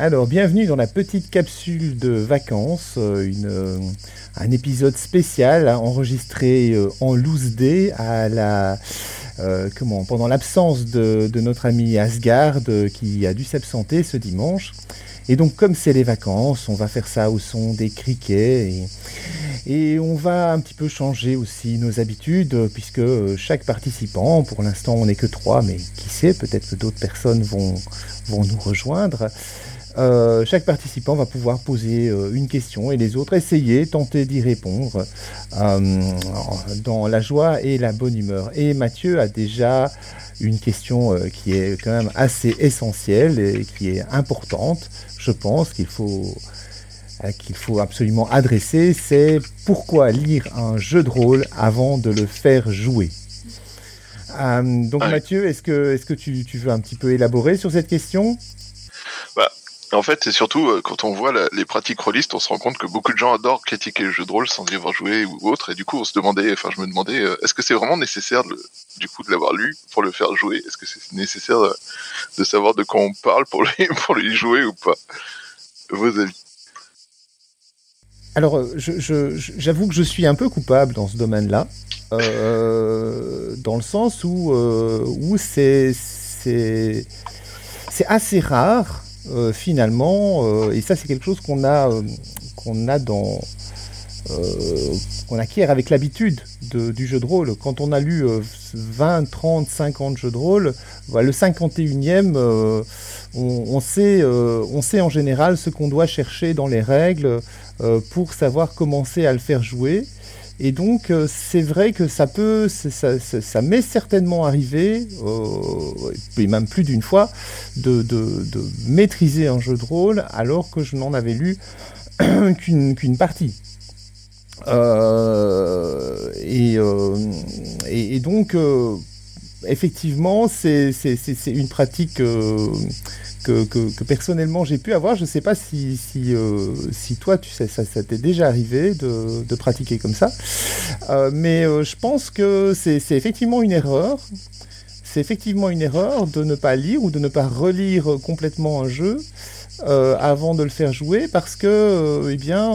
Alors, bienvenue dans la petite capsule de vacances, euh, une, euh, un épisode spécial hein, enregistré euh, en loose day à la, comment, pendant l'absence de, notre ami Asgard qui a dû s'absenter ce dimanche. Et donc, comme c'est les vacances, on va faire ça au son des criquets et, et on va un petit peu changer aussi nos habitudes puisque chaque participant, pour l'instant on n'est que trois, mais qui sait, peut-être que d'autres personnes vont, vont nous rejoindre. Euh, chaque participant va pouvoir poser euh, une question et les autres essayer, tenter d'y répondre euh, dans la joie et la bonne humeur. Et Mathieu a déjà une question qui est quand même assez essentielle et qui est importante, je pense, qu'il faut qu'il faut absolument adresser, c'est pourquoi lire un jeu de rôle avant de le faire jouer. donc Mathieu, est-ce que, est que tu, tu, veux un petit peu élaborer sur cette question? Bah, en fait, c'est surtout euh, quand on voit les pratiques rôlistes, on se rend compte que beaucoup de gens adorent critiquer le jeu de rôle sans y avoir joué ou autre. Et du coup, on se demandait, enfin, je me demandais, euh, est-ce que c'est vraiment nécessaire, de, du coup, de l'avoir lu pour le faire jouer? Est-ce que c'est nécessaire de, savoir de quoi on parle pour lui, pour lui jouer ou pas? Vos avis alors, euh, j'avoue que je suis un peu coupable dans ce domaine-là, dans le sens où, où c'est assez rare euh, finalement, euh, et ça c'est quelque chose qu'on a, euh, qu'on dans, acquiert avec l'habitude du jeu de rôle. Quand on a lu 20, 30, 50 jeux de rôle, voilà, le 51e, on, on sait en général ce qu'on doit chercher dans les règles pour savoir commencer à le faire jouer. Et donc, euh, c'est vrai que ça peut, ça, m'est certainement arrivé, euh, et même plus d'une fois, de, maîtriser un jeu de rôle alors que je n'en avais lu qu'une partie. Euh, et, donc, effectivement, c'est une pratique que, personnellement j'ai pu avoir. Je ne sais pas euh, si toi, tu sais, ça, t'est déjà arrivé de, pratiquer comme ça. Euh, mais euh, je pense que c'est effectivement une erreur. C'est effectivement une erreur de ne pas lire ou de ne pas relire complètement un jeu avant de le faire jouer parce que, eh bien,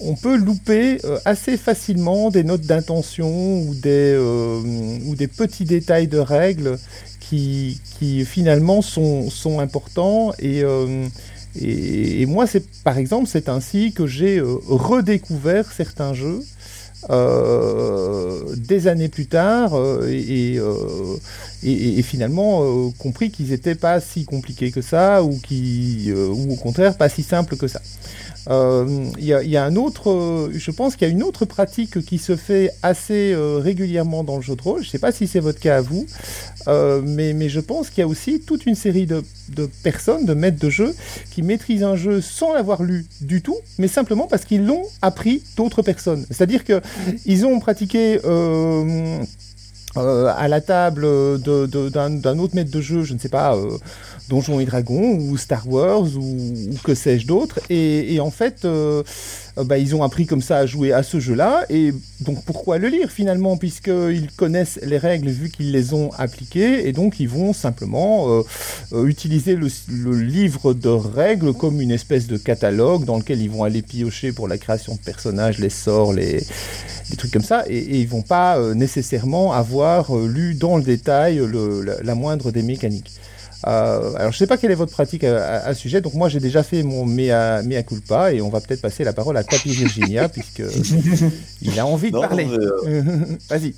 on peut louper assez facilement des notes d'intention ou, ou des petits détails de règles qui, finalement sont, sont importants euh, et, et, moi c'est par exemple c'est ainsi que j'ai euh, redécouvert certains jeux euh, des années plus tard et, et, finalement compris qu'ils n'étaient pas si compliqués que ça ou, qui, ou au contraire pas si simples que ça. Euh, il y, a un autre, euh, je pense qu'il y a une autre pratique qui se fait assez euh, régulièrement dans le jeu de rôle. Je ne sais pas si c'est votre cas à vous, mais, mais, je pense qu'il y a aussi toute une série de, de, personnes, de maîtres de jeu, qui maîtrisent un jeu sans l'avoir lu du tout, mais simplement parce qu'ils l'ont appris d'autres personnes. C'est-à-dire qu'ils ont pratiqué à la table d'un autre maître de jeu, je ne sais pas Donjons et Dragons ou Star Wars ou, que sais-je d'autre. Et, en fait, euh, euh, bah, ils ont appris comme ça à jouer à ce jeu-là. Et donc pourquoi le lire finalement? Puisqu'ils connaissent les règles vu qu'ils les ont appliquées. Et donc ils vont simplement euh, utiliser le, livre de règles comme une espèce de catalogue dans lequel ils vont aller piocher pour la création de personnages, les sorts, les, trucs comme ça. Et, et ils vont pas nécessairement avoir lu dans le détail la moindre des mécaniques. Euh, alors, je ne sais pas quelle est votre pratique à, ce sujet. Donc, moi, j'ai déjà fait mon mea, mea culpa et on va peut-être passer la parole à Tapi Virginia puisque il a envie de parler. Euh, Vas-y.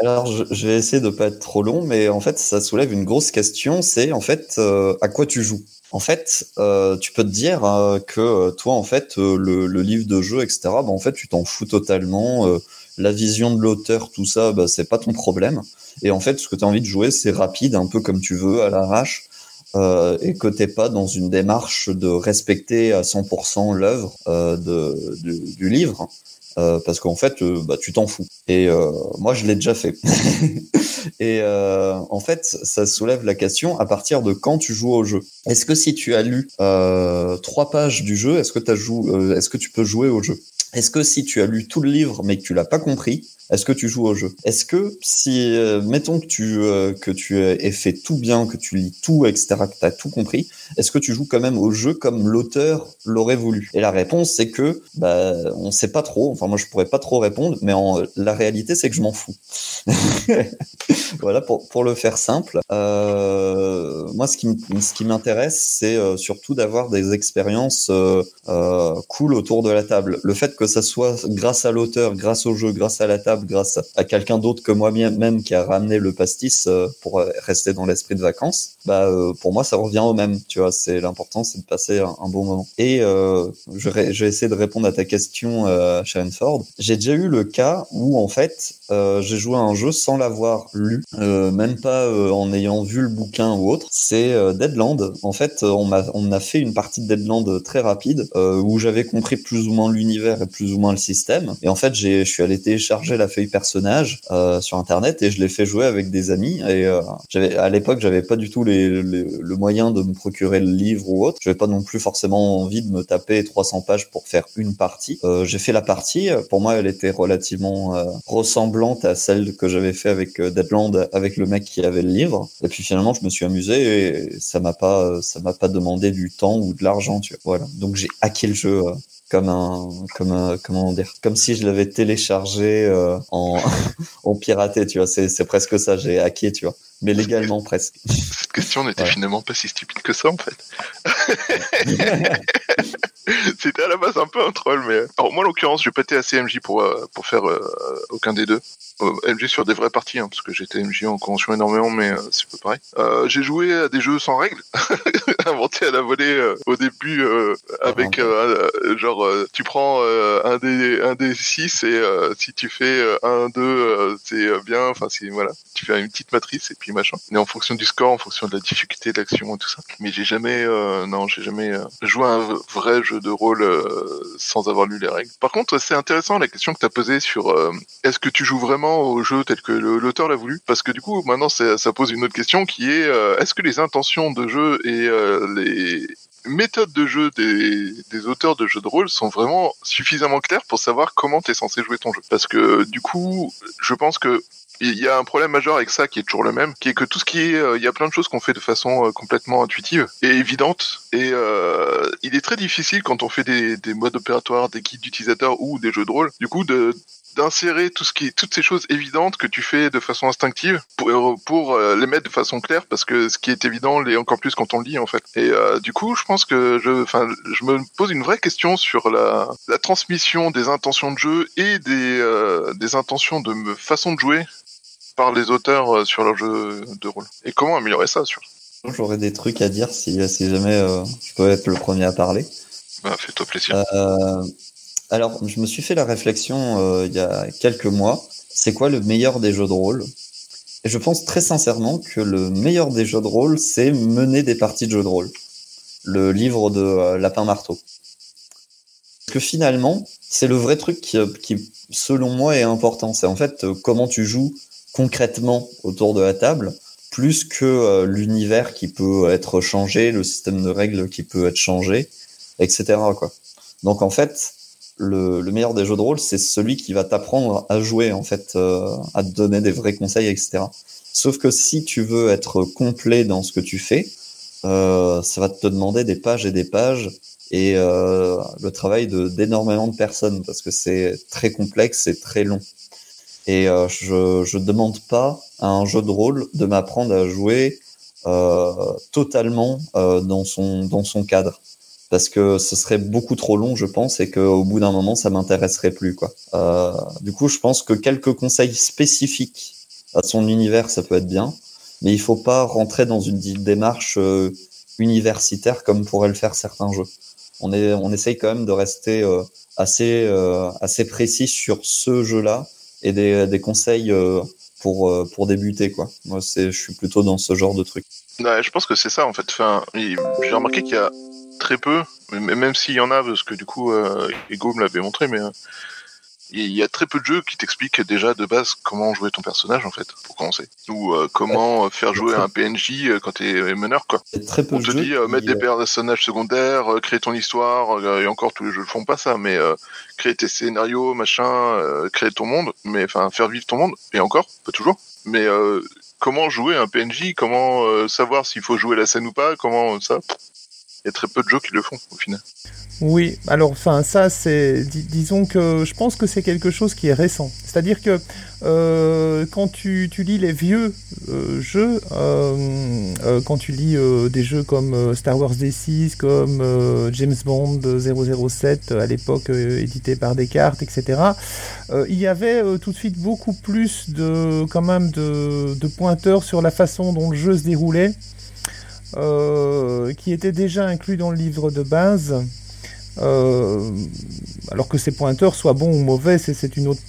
Alors, je, vais essayer de ne pas être trop long, mais en fait, ça soulève une grosse question. C'est en fait euh, à quoi tu joues? En fait, tu peux te dire que toi, en fait, le, livre de jeu, etc. Bah, en fait, tu t'en fous totalement. la vision de l'auteur, tout ça, bah, c'est pas ton problème. Et en fait, ce que tu as envie de jouer, c'est rapide, un peu comme tu veux, à l'arrache, euh, et que t'es pas dans une démarche de respecter à 100% l'œuvre euh, du, livre, euh, parce qu'en fait, bah, tu t'en fous. Et euh, moi, je l'ai déjà fait. et euh, en fait, ça soulève la question à partir de quand tu joues au jeu? Est-ce que si tu as lu trois pages du jeu, est-ce que, as est-ce que tu peux jouer au jeu? Est-ce que si tu as lu tout le livre mais que tu l'as pas compris, est-ce que tu joues au jeu? Est-ce que si, euh, mettons que tu euh, que tu aies fait tout bien, que tu lis tout, etc., que tu as tout compris, est-ce que tu joues quand même au jeu comme l'auteur l'aurait voulu? Et la réponse, c'est que bah, on sait pas trop. Enfin, moi, je pourrais pas trop répondre, mais en, la réalité, c'est que je m'en fous. voilà, pour, pour le faire simple. Euh, moi, ce qui, m'intéresse, c'est euh, surtout d'avoir des expériences euh, cool autour de la table. Le fait que ça soit grâce à l'auteur, grâce au jeu, grâce à la table, grâce à quelqu'un d'autre que moi-même qui a ramené le pastis euh, pour euh, rester dans l'esprit de vacances, bah euh, pour moi ça revient au même. Tu vois, c'est l'important, c'est de passer un, bon moment. Et je vais essayer de répondre à ta question, Sharon Ford. J'ai déjà eu le cas où en fait j'ai joué à un jeu sans l'avoir lu, même pas en ayant vu le bouquin ou autre. C'est Deadland. En fait, on a fait une partie de Deadland très rapide où j'avais compris plus ou moins l'univers et plus ou moins le système. Et en fait, je suis allé télécharger la feuille personnage euh, sur internet et je l'ai fait jouer avec des amis et euh, à l'époque j'avais pas du tout le moyen de me procurer le livre ou autre j'avais pas non plus forcément envie de me taper 300 pages pour faire une partie euh, j'ai fait la partie pour moi elle était relativement euh, ressemblante à celle que j'avais fait avec euh, Deadland avec le mec qui avait le livre et puis finalement je me suis amusé et ça m'a pas ça m'a pas demandé du temps ou de l'argent tu vois voilà donc j'ai hacké le jeu comme un, comme un, comment dire, comme si je l'avais téléchargé euh, en, en piraté, tu vois. C'est, c'est presque ça, j'ai hacké, tu vois. Mais légalement presque. Cette question n'était finalement pas si stupide que ça, en fait. C'était à la base un peu un troll, mais alors moi, en l'occurrence, j'ai pas été assez MJ pour euh, pour faire euh, aucun des deux. Euh, MJ sur des vraies parties, hein, parce que j'étais MJ en convention énormément, mais c'est pas pareil. J'ai joué à des jeux sans règles, inventés à la volée au début, avec genre tu prends un des un des six et si tu fais un deux, c'est bien. Enfin, c'est voilà, tu fais une petite matrice et puis machin. Et en fonction du score, en fonction de la difficulté de l'action et tout ça. Mais j'ai jamais, non, j'ai jamais joué à un vrai jeu de rôle sans avoir lu les règles. Par contre, c'est intéressant la question que tu as posée sur est-ce que tu joues vraiment au jeu tel que l'auteur l'a voulu, parce que du coup maintenant ça, pose une autre question qui est euh, est-ce que les intentions de jeu et euh, les méthodes de jeu des, auteurs de jeux de rôle sont vraiment suffisamment claires pour savoir comment tu es censé jouer ton jeu? Parce que du coup, je pense que il y a un problème majeur avec ça qui est toujours le même, qui est que tout ce qui est, euh, il y a plein de choses qu'on fait de façon complètement intuitive et évidente, et il est très difficile quand on fait des, des modes opératoires, des guides d'utilisateurs ou des jeux de rôle, du coup d'insérer tout ce qui, toutes ces choses évidentes que tu fais de façon instinctive pour, euh, les mettre de façon claire parce que ce qui est évident l'est encore plus quand on le lit en fait. Et euh, du coup, je pense que je, enfin, je me pose une vraie question sur la, transmission des intentions de jeu et euh, des intentions de façon de jouer par les auteurs sur leur jeu de rôle. Et comment améliorer ça, sur J'aurais des trucs à dire si, si jamais je peux être le premier à parler. Bah, fais-toi plaisir. Alors, je me suis fait la réflexion euh, il y a quelques mois. C'est quoi le meilleur des jeux de rôle? Et je pense très sincèrement que le meilleur des jeux de rôle, c'est mener des parties de jeux de rôle. Le livre de euh, Lapin Marteau. Parce que finalement, c'est le vrai truc qui, qui, selon moi, est important. C'est en fait euh, comment tu joues concrètement autour de la table, plus que l'univers qui peut être changé, le système de règles qui peut être changé, etc. Quoi. Donc en fait, le, meilleur des jeux de rôle, c'est celui qui va t'apprendre à jouer, en fait, euh, à te donner des vrais conseils, etc. Sauf que si tu veux être complet dans ce que tu fais, euh, ça va te demander des pages et des pages et euh, le travail de d'énormément de personnes parce que c'est très complexe et très long. Et je je demande pas à un jeu de rôle de m'apprendre à jouer totalement dans son dans son cadre parce que ce serait beaucoup trop long, je pense, et qu'au bout d'un moment, ça m'intéresserait plus, quoi. Euh, du coup, je pense que quelques conseils spécifiques à son univers, ça peut être bien, mais il faut pas rentrer dans une démarche euh, universitaire comme pourraient le faire certains jeux. On est, on essaye quand même de rester euh, assez, euh, assez précis sur ce jeu-là et des, des conseils euh, pour, pour débuter, quoi. Moi, je suis plutôt dans ce genre de truc. Ouais, je pense que c'est ça, en fait. J'ai remarqué qu'il y a très peu, même s'il y en a, parce que du coup, euh, Ego me l'avait montré, mais euh, il y a très peu de jeux qui t'expliquent déjà de base comment jouer ton personnage en fait, pour commencer. Ou euh, comment faire jouer un PNJ quand t'es meneur quoi. Très peu On te dit mettre des personnages secondaires, créer ton histoire, et encore tous les jeux ne font pas ça, mais créer tes scénarios, machin, créer ton monde, mais enfin faire vivre ton monde, et encore, pas toujours. Mais comment jouer un PNJ, comment savoir s'il faut jouer la scène ou pas, comment ça. Y a très peu de jeux qui le font au final. Oui, alors enfin ça c'est, disons que je pense que c'est quelque chose qui est récent. C'est-à-dire que euh, quand tu, lis les vieux euh, jeux, euh, quand tu lis des jeux comme Star Wars D6, comme James Bond 007 à l'époque édité par Descartes, etc., il y avait tout de suite beaucoup plus de quand même de, de pointeurs sur la façon dont le jeu se déroulait. Qui était déjà inclus dans le livre de base. Euh, alors que ces pointeurs soient bons ou mauvais, c'est une autre,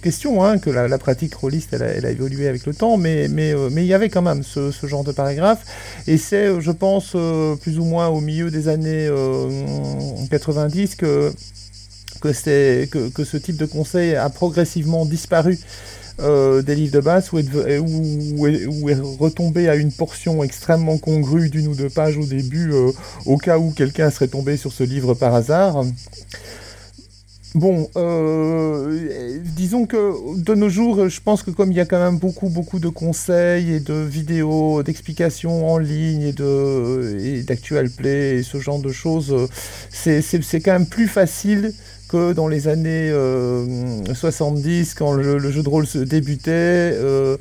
question, hein, que la, pratique rôliste, elle a, évolué avec le temps, mais, euh, il y avait quand même ce, genre de paragraphe, et c'est, euh, je pense, plus ou moins au milieu des années 90 que, que, que, que, ce type de conseil a progressivement disparu euh, des livres de base où est, où, est, retombé à une portion extrêmement congrue d'une ou deux pages au début, euh, au cas où quelqu'un serait tombé sur ce livre par hasard. Bon, euh, disons que de nos jours, je pense que comme il y a quand même beaucoup, beaucoup de conseils et de vidéos, d'explications en ligne et de et d'actual play et ce genre de choses, c'est quand même plus facile que dans les années 70, euh, quand le, jeu de rôle se débutait, euh,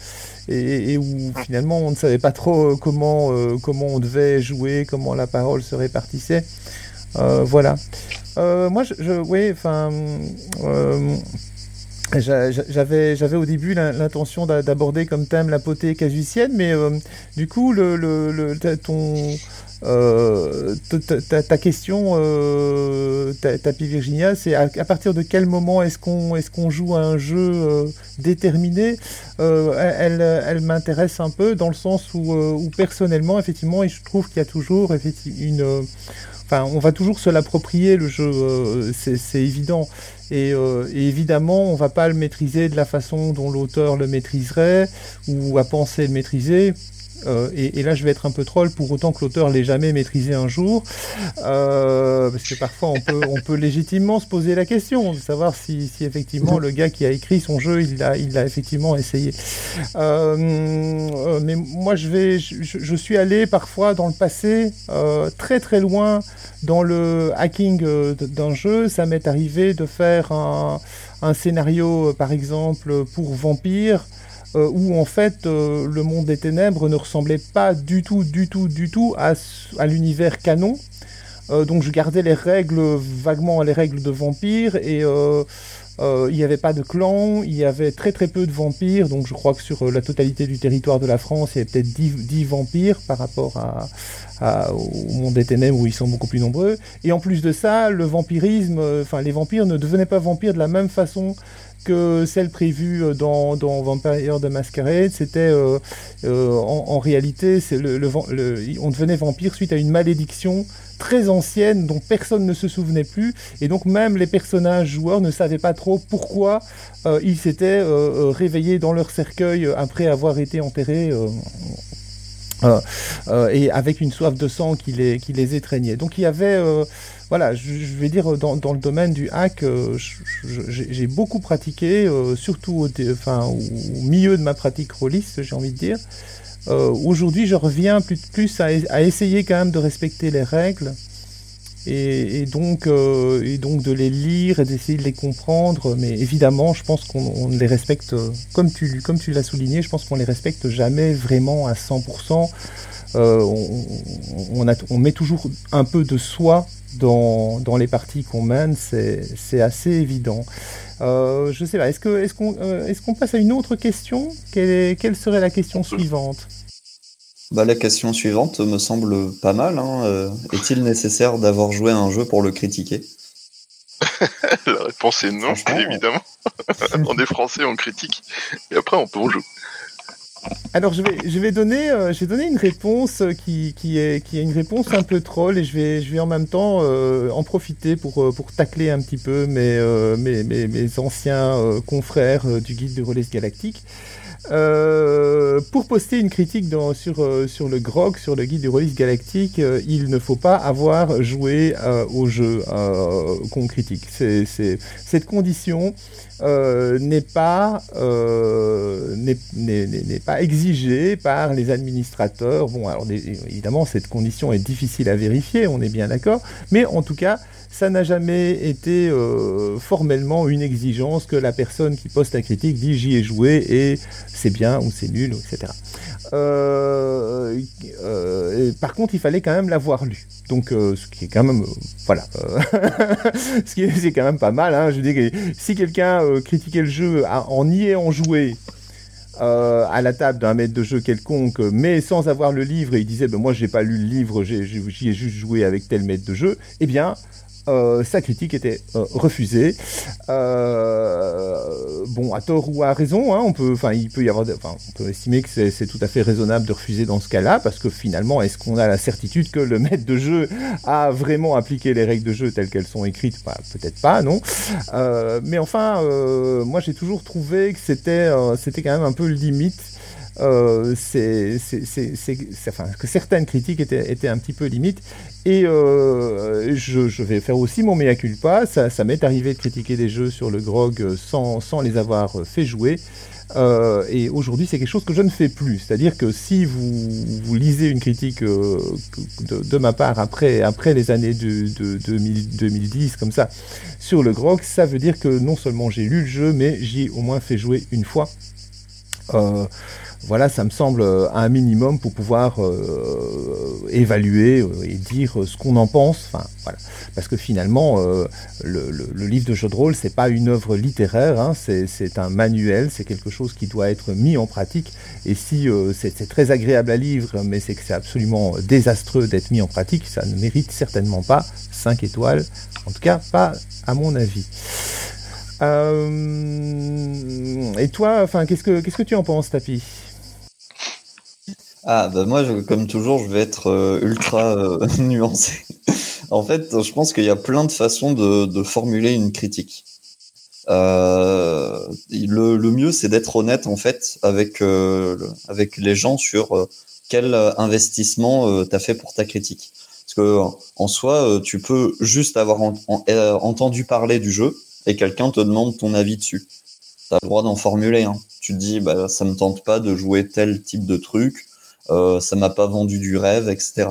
et, où finalement on ne savait pas trop euh, comment, comment on devait jouer, comment la parole se répartissait. voilà. moi, je, oui, enfin. J'avais, j'avais au début l'intention d'aborder comme thème la potée casucienne, mais du coup, le, le ton, euh, ta, question, euh, Tapi Virginia, c'est à, partir de quel moment est-ce qu'on est qu'on joue à un jeu euh, déterminé? Euh, Elle, elle m'intéresse un peu dans le sens où, où personnellement, effectivement, et je trouve qu'il y a toujours une... Enfin, on va toujours se l'approprier le jeu, c'est évident. Et, et, évidemment, on va pas le maîtriser de la façon dont l'auteur le maîtriserait ou a pensé le maîtriser. Euh, et, là, je vais être un peu troll pour autant que l'auteur l'ait jamais maîtrisé un jour, euh, parce que parfois on peut, légitimement se poser la question de savoir si, effectivement le gars qui a écrit son jeu, il l'a, effectivement essayé. Euh, mais moi, je suis allé parfois dans le passé très très loin dans le hacking d'un jeu. Ça m'est arrivé de faire un scénario, par exemple, pour Vampire. Euh, où en fait euh, le monde des ténèbres ne ressemblait pas du tout, du tout, du tout à, l'univers canon. Euh, donc je gardais les règles, vaguement les règles de vampires, et il n'y avait pas de clan, il y avait très très peu de vampires, donc je crois que sur la totalité du territoire de la France, il y avait peut-être 10, vampires par rapport au monde des ténèbres où ils sont beaucoup plus nombreux. Et en plus de ça, le vampirisme, enfin les vampires ne devenaient pas vampires de la même façon que celle prévue euh, dans, Vampire de Masquerade. C'était euh, euh, en, réalité, on devenait vampire suite à une malédiction très ancienne dont personne ne se souvenait plus et donc même les personnages joueurs ne savaient pas trop pourquoi ils s'étaient réveillés dans leur cercueil après avoir été enterrés et avec une soif de sang qui les étreignait. Donc il y avait voilà, je, vais dire dans, le domaine du hack, euh, j'ai beaucoup pratiqué, euh, surtout au, milieu de ma pratique rôliste, j'ai envie de dire. Euh, aujourd'hui, je reviens plus, plus à, essayer quand même de respecter les règles et, donc, et donc de les lire et d'essayer de les comprendre. Mais évidemment, je pense qu'on les respecte, comme tu, comme tu l'as souligné, je pense qu'on les respecte jamais vraiment à 100%. on, on, met toujours un peu de soi dans, dans les parties qu'on mène, c'est assez évident. Euh, je sais pas, est-ce qu'on est qu'on euh, est qu'on passe à une autre question? Quelle, quelle, serait la question suivante? Bah, La question suivante me semble pas mal. Hein. Euh, est-il nécessaire d'avoir joué à un jeu pour le critiquer? La réponse est non, évidemment. on est français, on critique, et après on peut en jouer. Alors je vais, je vais donner, euh, une réponse qui, qui, est, qui est une réponse un peu troll et je vais, je vais en même temps euh, en profiter pour, euh, pour tacler un petit peu mes, mes, mes, anciens confrères du guide de Relais Galactique. pour poster une critique sur, sur le GROG, sur le guide du Relais Galactique, il ne faut pas avoir joué au jeu qu'on critique. C'est, cette condition euh, n'est pas euh, n'est pas exigé par les administrateurs. Bon, alors évidemment cette condition est difficile à vérifier, on est bien d'accord, mais en tout cas ça n'a jamais été euh, formellement une exigence que la personne qui poste la critique dit j'y ai joué et c'est bien ou c'est nul, etc. Euh, euh, par contre, il fallait quand même l'avoir lu. Donc, ce qui est quand même, voilà, ce qui est, c'est quand même pas mal. Hein. Je dis que si quelqu'un critiquait le jeu en y ayant joué, à la table d'un maître de jeu quelconque, mais sans avoir le livre, et il disait ben, Moi, j'ai pas lu le livre, j'y ai, juste joué avec tel maître de jeu, eh bien, euh, sa critique était euh, refusée. Euh, bon, à tort ou à raison, hein, on peut, enfin, il peut y avoir, on peut estimer que c'est tout à fait raisonnable de refuser dans ce cas-là, parce que finalement, est-ce qu'on a la certitude que le maître de jeu a vraiment appliqué les règles de jeu telles qu'elles sont écrites? Bah, Peut-être pas, non. mais enfin, moi, j'ai toujours trouvé que c'était, c'était quand même un peu limite euh, que certaines critiques étaient, un petit peu limites. Et euh, je, vais faire aussi mon mea culpa. Ça, ça m'est arrivé de critiquer des jeux sur le grog sans, les avoir fait jouer. Euh, et aujourd'hui, c'est quelque chose que je ne fais plus. C'est-à-dire que si vous, lisez une critique de, ma part après, après les années de, de, 2010, comme ça, sur le grog, ça veut dire que non seulement j'ai lu le jeu, mais j'y ai au moins fait jouer une fois. Voilà, ça me semble euh, un minimum pour pouvoir euh, évaluer euh, et dire ce qu'on en pense. Parce que finalement, le, livre de jeu de rôle, c'est pas une œuvre littéraire, hein, c'est un manuel, c'est quelque chose qui doit être mis en pratique. Et si c'est très agréable à lire, mais c'est que c'est absolument désastreux d'être mis en pratique, ça ne mérite certainement pas 5 étoiles. En tout cas, pas à mon avis. et toi, enfin, qu'est-ce que qu'est-ce que tu en penses, Tapi? Ah, bah moi, comme toujours, je vais être euh, ultra euh, nuancé. en fait, je pense qu'il y a plein de façons de, formuler une critique. Euh, le, mieux, c'est d'être honnête, en fait, avec, les gens sur quel investissement tu as fait pour ta critique. Parce que en soi, tu peux juste avoir entendu parler du jeu et quelqu'un te demande ton avis dessus. Tu as le droit d'en formuler. Hein. Tu te dis, bah, ça me tente pas de jouer tel type de truc euh, ça m'a pas vendu du rêve, etc.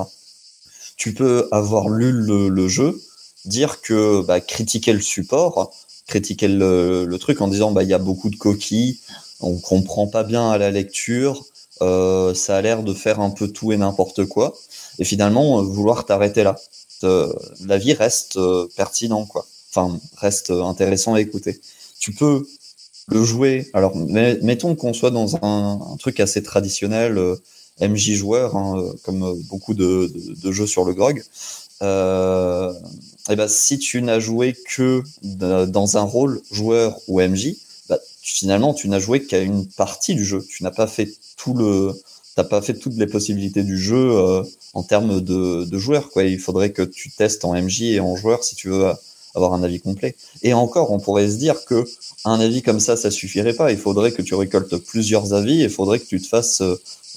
Tu peux avoir lu le, jeu, dire que bah, critiquer le support, critiquer le, truc en disant bah il y a beaucoup de coquilles, on comprend pas bien à la lecture, euh, ça a l'air de faire un peu tout et n'importe quoi, et finalement vouloir t'arrêter là. Euh, la vie reste pertinent quoi, enfin reste intéressant à écouter. Tu peux le jouer. Alors mettons qu'on soit dans un, un, truc assez traditionnel MJ joueur, hein, comme beaucoup de, jeux sur le GROG. Euh, et ben, si tu n'as joué que dans un rôle joueur ou MJ, bah, finalement, tu n'as joué qu'à une partie du jeu. Tu n'as pas fait tout le, t'as pas fait toutes les possibilités du jeu euh, en termes de, de joueurs. Il faudrait que tu testes en MJ et en joueur si tu veux avoir un avis complet. Et encore, on pourrait se dire que un avis comme ça, ça suffirait pas. Il faudrait que tu récoltes plusieurs avis. Il faudrait que tu te fasses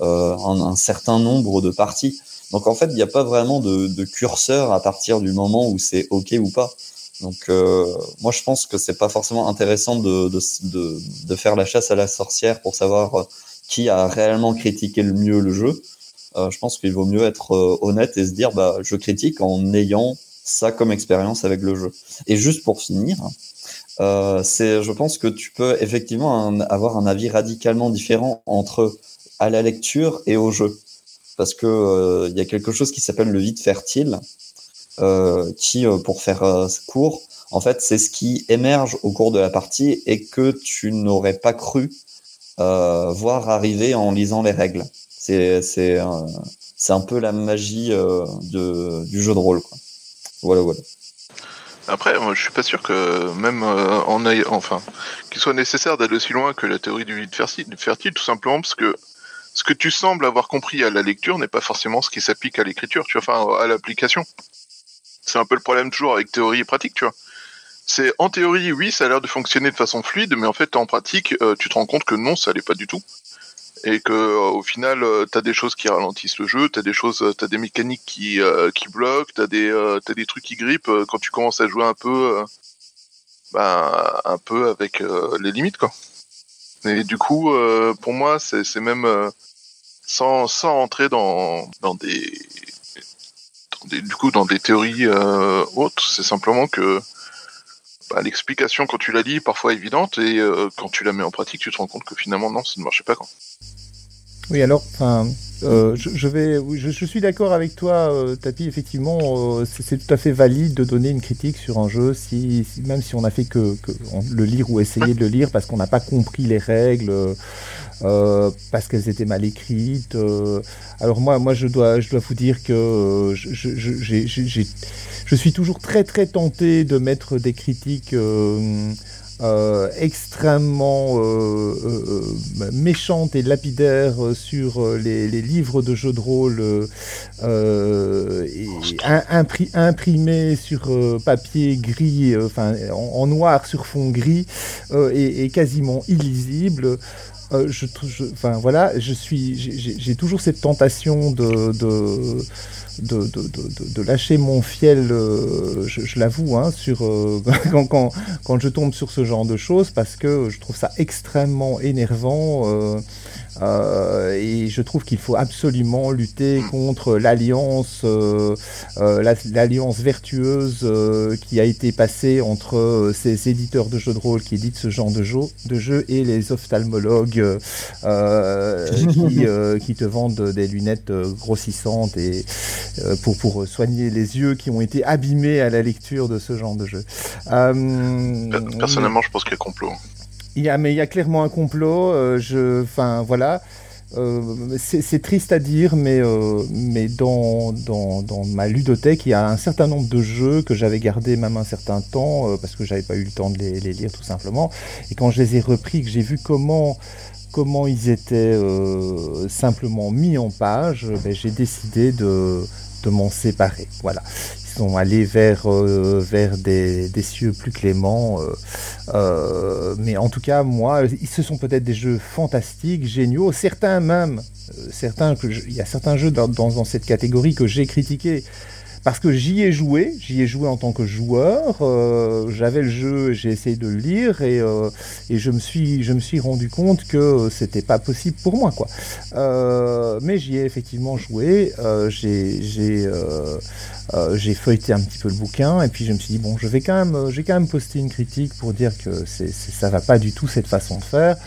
euh, un, certain nombre de parties. Donc en fait, il n'y a pas vraiment de, curseur à partir du moment où c'est OK ou pas. Donc euh, moi, je pense que c'est pas forcément intéressant de, faire la chasse à la sorcière pour savoir euh, qui a réellement critiqué le mieux le jeu. Je pense qu'il vaut mieux être honnête et se dire, bah, je critique en ayant ça comme expérience avec le jeu. Et juste pour finir, je pense que tu peux effectivement avoir un avis radicalement différent entre à la lecture et au jeu. Parce que euh, il y a quelque chose qui s'appelle le vide fertile, euh, qui, euh, pour faire court, en fait, c'est ce qui émerge au cours de la partie et que tu n'aurais pas cru voir arriver en lisant les règles. C'est c'est un peu la magie de, du jeu de rôle. Voilà, voilà. Après, moi, je suis pas sûr que même en enfin qu'il soit nécessaire d'aller aussi loin que la théorie du vide fertile, fertile, tout simplement parce que ce que tu sembles avoir compris à la lecture n'est pas forcément ce qui s'applique à l'écriture, tu vois, enfin à l'application. C'est un peu le problème toujours avec théorie et pratique, tu vois. C'est en théorie, oui, ça a l'air de fonctionner de façon fluide, mais en fait, en pratique, euh, tu te rends compte que non, ça l'est pas du tout. Et que euh, au final, euh, t'as des choses qui ralentissent le jeu, t'as des choses, t'as des mécaniques qui qui bloquent, t'as des des trucs qui grippent quand tu commences à jouer un peu, ben un peu avec les limites quoi. Et du coup, pour moi, c'est même sans entrer dans des, du coup dans des théories autres, c'est simplement que bah, l'explication quand tu la lis est parfois évidente et euh, quand tu la mets en pratique, tu te rends compte que finalement non, ça ne marchait pas. Quoi. Oui, alors, euh, je, vais, je, suis d'accord avec toi, euh, Tapi. Effectivement, c'est tout à fait valide de donner une critique sur un jeu, si, même si on a fait que, le lire ou essayer de le lire parce qu'on n'a pas compris les règles. parce qu'elles étaient mal écrites. alors moi, moi, je dois, je dois vous dire que j'ai je suis toujours très très tenté de mettre des critiques euh, euh, extrêmement euh, méchantes et lapidaires sur les, livres de jeux de rôle imprimés sur papier gris, en, noir sur fond gris et, quasiment illisibles. je, voilà, j'ai toujours cette tentation de, de, lâcher mon fiel, euh, je, l'avoue, hein, sur, euh, quand, quand, quand, je tombe sur ce genre de choses, parce que je trouve ça extrêmement énervant. Euh, euh, et je trouve qu'il faut absolument lutter contre l'alliance, euh, euh, l'alliance vertueuse qui a été passée entre ces éditeurs de jeux de rôle qui éditent ce genre de jeu, de jeu et les ophtalmologues qui, qui, te vendent des lunettes grossissantes et pour, pour soigner les yeux qui ont été abîmés à la lecture de ce genre de jeu. Personnellement, je pense qu'il y a complot. Il y a, mais il y a clairement un complot. Euh, je, enfin, voilà. Euh, c'est triste à dire, mais, euh, mais dans, dans, dans, ma ludothèque, il y a un certain nombre de jeux que j'avais gardés même un certain temps, parce que j'avais pas eu le temps de les, lire tout simplement. Et quand je les ai repris, que j'ai vu comment, comment ils étaient simplement mis en page, ben, j'ai décidé de, de m'en séparer. Voilà sont allés vers, euh, vers des, cieux plus cléments. Euh, euh, mais en tout cas, moi, ce sont peut-être des jeux fantastiques, géniaux. Certains même, certains, il y a certains jeux dans, dans cette catégorie que j'ai critiqués parce que j'y ai joué, j'y ai joué en tant que joueur, euh, j'avais le jeu, j'ai essayé de le lire et, euh, et, je, me suis, je me suis rendu compte que c'était pas possible pour moi. quoi. Euh, mais j'y ai effectivement joué, j'ai j'ai feuilleté un petit peu le bouquin et puis je me suis dit bon je vais quand même j'ai quand même posté une critique pour dire que c'est, ça va pas du tout cette façon de faire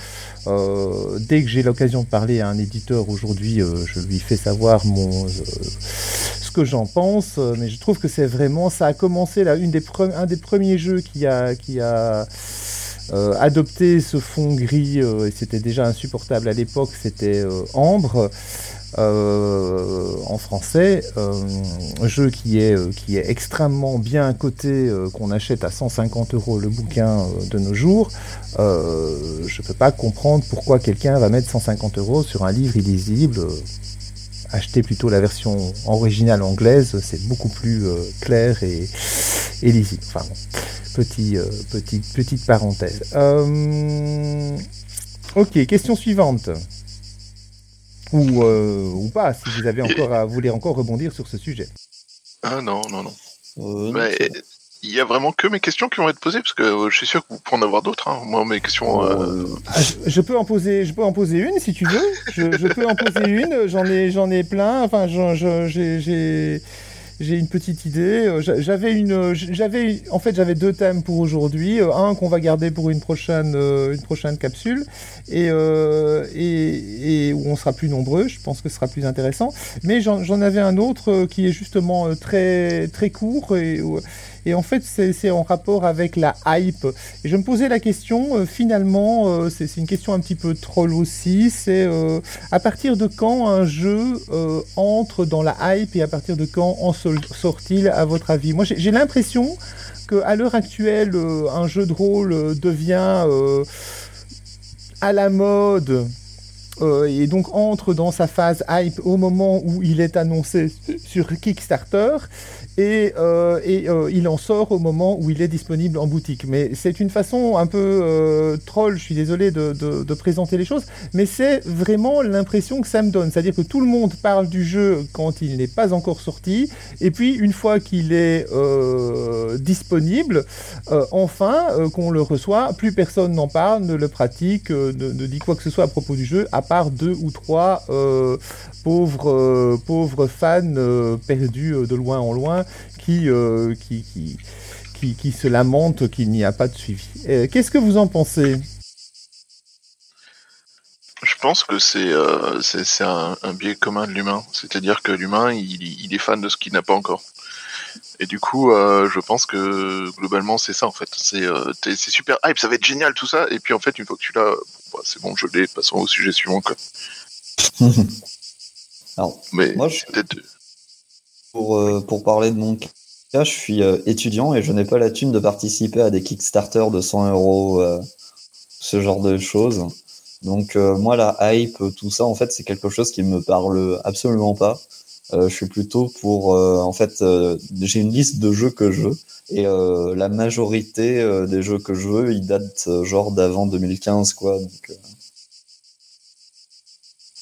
euh, dès que j'ai l'occasion de parler à un éditeur aujourd'hui, euh, je lui fais savoir mon, euh, ce que j'en pense. Mais je trouve que c'est vraiment, ça a commencé là, une des un des premiers jeux qui a, qui a adopté ce fond gris, et c'était déjà insupportable à l'époque, c'était Ambre. Euh, en français, euh, un jeu qui est, euh, qui est extrêmement bien coté, qu'on achète à 150 euros le bouquin de nos jours. je ne peux pas comprendre pourquoi quelqu'un va mettre 150 euros sur un livre illisible. acheter plutôt la version originale anglaise, c'est beaucoup plus clair et, lisible. Enfin petit, petite parenthèse. ok, question suivante ou, euh, ou pas, si vous avez encore à, voulez encore rebondir sur ce sujet. Ah non, non, non. Euh, il y a vraiment que mes questions qui vont être posées parce que euh, je suis sûr que vous pouvez en avoir d'autres. Hein. Moi, mes questions. Ah, je, peux en poser, je peux en poser une si tu veux. je, peux en poser une. J'en ai, j'en ai plein. Enfin, j'ai j'ai une petite idée. Euh, j'avais une, euh, j'avais, en fait, j'avais deux thèmes pour aujourd'hui. Euh, un qu'on va garder pour une prochaine, une prochaine capsule, et, où on sera plus nombreux. Je pense que ce sera plus intéressant. Mais j'en avais un autre qui est justement très très court et et en fait, c'est en rapport avec la hype. Et je me posais la question, euh, finalement, euh, c'est une question un petit peu troll aussi, c'est euh, à partir de quand un jeu entre dans la hype et à partir de quand en sort-il, à votre avis? Moi, j'ai l'impression qu'à l'heure actuelle, un jeu de rôle devient à la mode et donc entre dans sa phase hype au moment où il est annoncé sur Kickstarter et, euh, et euh, il en sort au moment où il est disponible en boutique. Mais c'est une façon un peu euh, troll, je suis désolé de, de, de présenter les choses, mais c'est vraiment l'impression que ça me donne. C'est-à-dire que tout le monde parle du jeu quand il n'est pas encore sorti, et puis une fois qu'il est euh, disponible, euh, enfin qu'on le reçoit, plus personne n'en parle, ne le pratique, ne, ne, dit quoi que ce soit à propos du jeu, à part deux ou trois pauvres, pauvres fans perdus de loin en loin qui, euh, qui, qui, qui, qui, se lamentent qu'il n'y a pas de suivi. Euh, Qu'est-ce que vous en pensez? Je pense que c'est euh, c'est un, un, biais commun de l'humain, c'est-à-dire que l'humain il, il, est fan de ce qu'il n'a pas encore. Et du coup, euh, je pense que globalement c'est ça en fait. C'est euh, c'est super hype, ça va être génial tout ça. Et puis en fait, une fois que tu l'as, bon, bah, c'est bon, je l'ai. Passons au sujet suivant quoi. Alors, Mais moi, je... peut-être pour, euh, pour parler de mon cas, je suis euh, étudiant et je n'ai pas la thune de participer à des Kickstarter de 100 euros, euh, ce genre de choses. Donc moi, la hype, tout ça, en fait, c'est quelque chose qui me parle absolument pas. je suis plutôt pour, en fait, j'ai une liste de jeux que je veux et la majorité des jeux que je veux, ils datent genre d'avant 2015, quoi.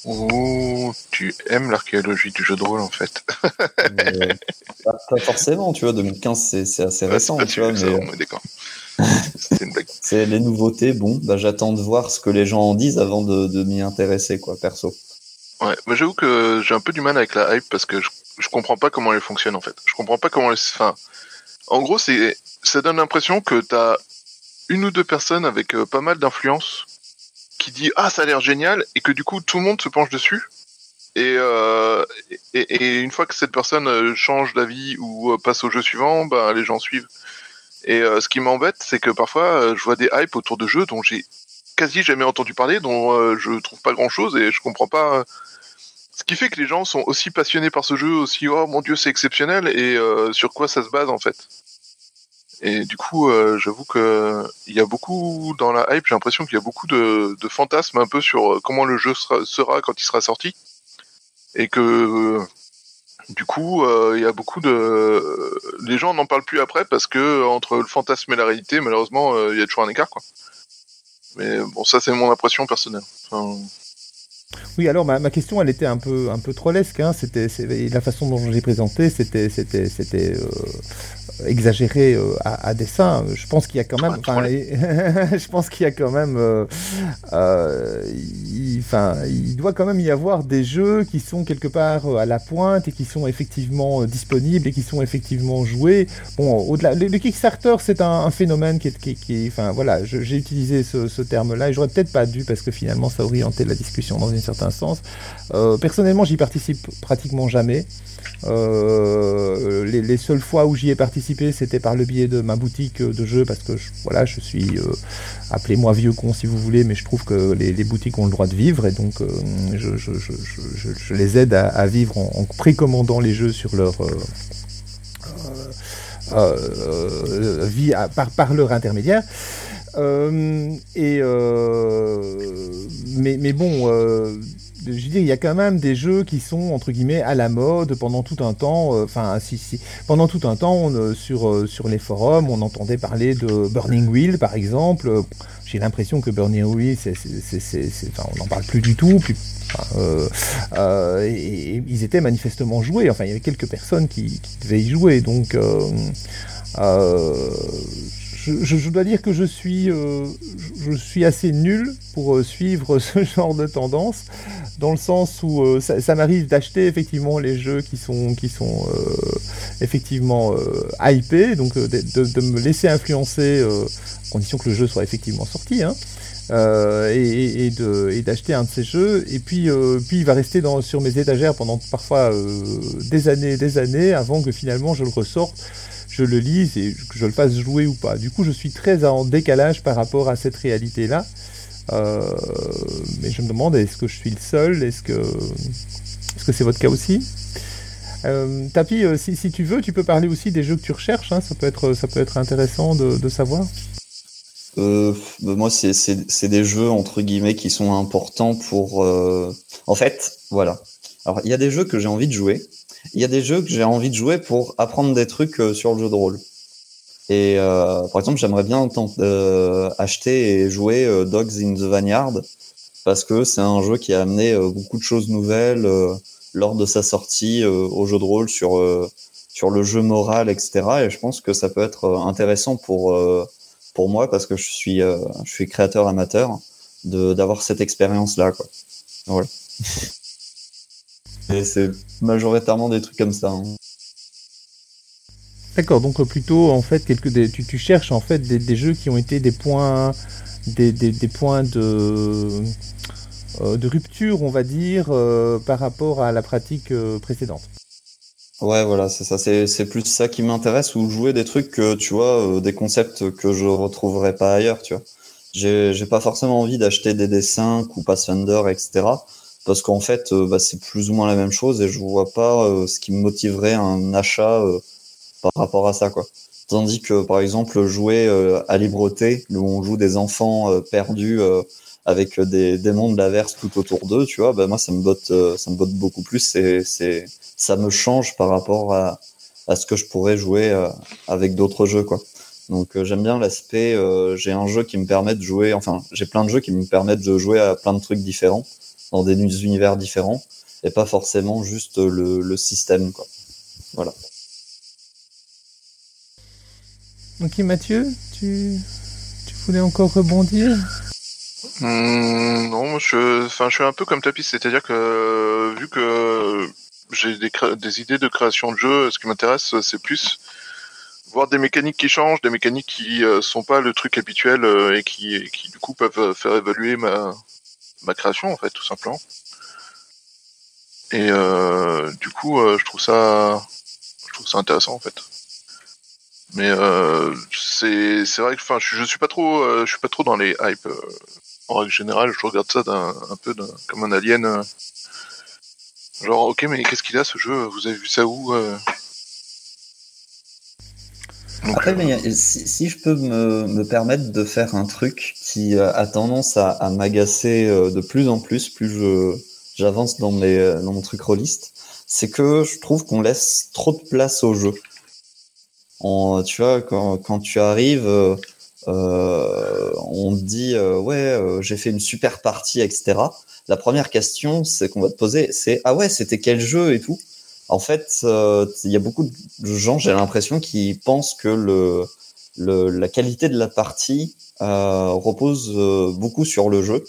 Oh, tu aimes l'archéologie du jeu de rôle en fait. euh, pas, pas, forcément, tu vois, 2015 c'est assez récent, tu vois, mais... d'accord. c'est les nouveautés, bon, bah, j'attends de voir ce que les gens en disent avant de, de m'y intéresser, quoi, perso. Ouais, mais j'avoue que j'ai un peu du mal avec la hype parce que je, je comprends pas comment elle fonctionne en fait. Je comprends pas comment elle. Enfin, en gros, c'est ça donne l'impression que t'as une ou deux personnes avec euh, pas mal d'influence qui dit ah ça a l'air génial et que du coup tout le monde se penche dessus et, euh, une fois que cette personne euh, change d'avis ou euh, passe au jeu suivant, bah, les gens suivent. Et ce qui m'embête, c'est que parfois je vois des hypes autour de jeux dont j'ai quasi jamais entendu parler, dont euh, je trouve pas grand chose et je comprends pas. Ce qui fait que les gens sont aussi passionnés par ce jeu, aussi oh mon dieu c'est exceptionnel et sur quoi ça se base en fait. Et du coup, euh, j'avoue que il y a beaucoup dans la hype. J'ai l'impression qu'il y a beaucoup de, fantasmes un peu sur euh, comment le jeu sera, quand il sera sorti, et que du coup, euh, il y a beaucoup de les gens n'en parlent plus après parce que entre le fantasme et la réalité, malheureusement, il y a toujours un écart, quoi. Mais bon, ça c'est mon impression personnelle. Oui, alors ma, ma, question, elle était un peu, un peu trollesque. Hein. C'était la façon dont je l'ai présenté, c'était, c'était, c'était exagéré euh, à, à, dessein. Je pense qu'il y a quand même, enfin, je pense qu'il y a quand même, euh, il, enfin, il doit quand même y avoir des jeux qui sont quelque part à la pointe et qui sont effectivement disponibles et qui sont effectivement joués. Bon, au-delà, le, le Kickstarter, c'est un, un, phénomène qui est, qui, qui enfin, voilà, j'ai utilisé ce, ce terme-là et j'aurais peut-être pas dû parce que finalement, ça orientait la discussion dans une certain sens. Euh, personnellement, j'y participe pratiquement jamais. Euh, les, les, seules fois où j'y ai participé, c'était par le biais de ma boutique de jeux, parce que je, voilà, je suis, euh, appelez-moi vieux con si vous voulez, mais je trouve que les, boutiques ont le droit de vivre, et donc euh, je, les aide à, vivre en, précommandant les jeux sur leur euh, vie par, leur intermédiaire. Euh, et euh, mais, mais bon, euh, je veux dire, il y a quand même des jeux qui sont entre guillemets à la mode pendant tout un temps. Enfin, si, si, pendant tout un temps, on, sur sur les forums, on entendait parler de Burning Wheel, par exemple. J'ai l'impression que Burning Wheel, c'est, enfin, on n'en parle plus du tout. Euh, euh, et, ils étaient manifestement joués. Enfin, il y avait quelques personnes qui, qui devaient y jouer. Donc, euh, je, dois dire que je suis, euh, assez nul pour euh, suivre ce genre de tendance, dans le sens où euh, ça, m'arrive d'acheter effectivement les jeux qui sont, effectivement hypés, donc de, me laisser influencer, à condition que le jeu soit effectivement sorti. Hein. Et, et d'acheter un de ces jeux. Et puis, il va rester sur mes étagères pendant parfois des années des années avant que finalement je le ressorte je le lise et que je le fasse jouer ou pas. Du coup, je suis très en décalage par rapport à cette réalité-là. Euh, mais je me demande, est-ce que je suis le seul? Est-ce que est-ce que c'est votre cas aussi? Euh, Tapi, euh, si, tu veux, tu peux parler aussi des jeux que tu recherches. Hein, ça peut être ça peut être intéressant de, savoir. euh, bah, moi, c'est des jeux entre guillemets qui sont importants pour. Euh... En fait, voilà. Alors, il y a des jeux que j'ai envie de jouer. Il y a des jeux que j'ai envie de jouer pour apprendre des trucs euh, sur le jeu de rôle. Et euh, par exemple, j'aimerais bien euh, acheter et jouer euh, Dogs in the Vineyard parce que c'est un jeu qui a amené beaucoup de choses nouvelles lors de sa sortie au jeu de rôle sur sur le jeu moral, etc. Et je pense que ça peut être intéressant pour pour moi parce que je suis je suis créateur amateur de d'avoir cette expérience là quoi. Voilà. Et c'est majoritairement des trucs comme ça. Hein. D'accord, donc plutôt en fait quelques des, tu, tu, cherches en fait des, jeux qui ont été des points des, des, points de euh, de rupture, on va dire, euh, par rapport à la pratique euh, précédente. Ouais, voilà, c'est ça. C'est plus ça qui m'intéresse ou jouer des trucs que tu vois, des concepts que je retrouverai pas ailleurs, tu vois. J'ai pas forcément envie d'acheter des dessins ou Pathfinder, etc. Parce qu'en fait, bah, c'est plus ou moins la même chose et je vois pas ce qui me motiverait un achat par rapport à ça, quoi. Tandis que, par exemple, jouer euh, à Libreté, où on joue des enfants euh, perdus euh, avec des démons de l'averse tout autour d'eux, tu vois, bah, moi, ça me botte, ça me botte beaucoup plus. C'est, ça me change par rapport à ce que je pourrais jouer avec d'autres jeux, quoi. Donc, j'aime bien l'aspect, j'ai un jeu qui me permet de jouer, enfin, j'ai plein de jeux qui me permettent de jouer à plein de trucs différents, dans des univers différents, et pas forcément juste le, le système, quoi. Voilà. Ok Mathieu, tu, tu voulais encore rebondir? Hmm, Non, je, enfin, je suis un peu comme Tapis, c'est-à-dire que vu que j'ai des, des, idées de création de jeu, ce qui m'intéresse, c'est plus voir des mécaniques qui changent, des mécaniques qui euh, sont pas le truc habituel euh, et qui, qui du coup peuvent faire évoluer ma, ma création en fait, tout simplement. Et euh, du coup, je trouve ça, je trouve ça intéressant en fait. Mais euh, c'est c'est vrai que enfin je, je suis pas trop euh, je suis pas trop dans les hype euh, en règle générale je regarde ça un, un peu comme un alien euh. genre ok mais qu'est-ce qu'il a ce jeu? Vous avez vu ça où Donc, Après, mais si, si, je peux me, me, permettre de faire un truc qui a tendance à, à m'agacer de plus en plus, plus je j'avance dans mes dans mon truc rolliste, c'est que je trouve qu'on laisse trop de place au jeu tu vois, quand, quand tu arrives, euh, euh on te dit euh, ouais, euh, j'ai fait une super partie, etc. La première question, c'est qu'on va te poser, c'est ah ouais, c'était quel jeu et tout? En fait, il y a beaucoup de gens, j'ai l'impression, qui pensent que la qualité de la partie repose beaucoup sur le jeu.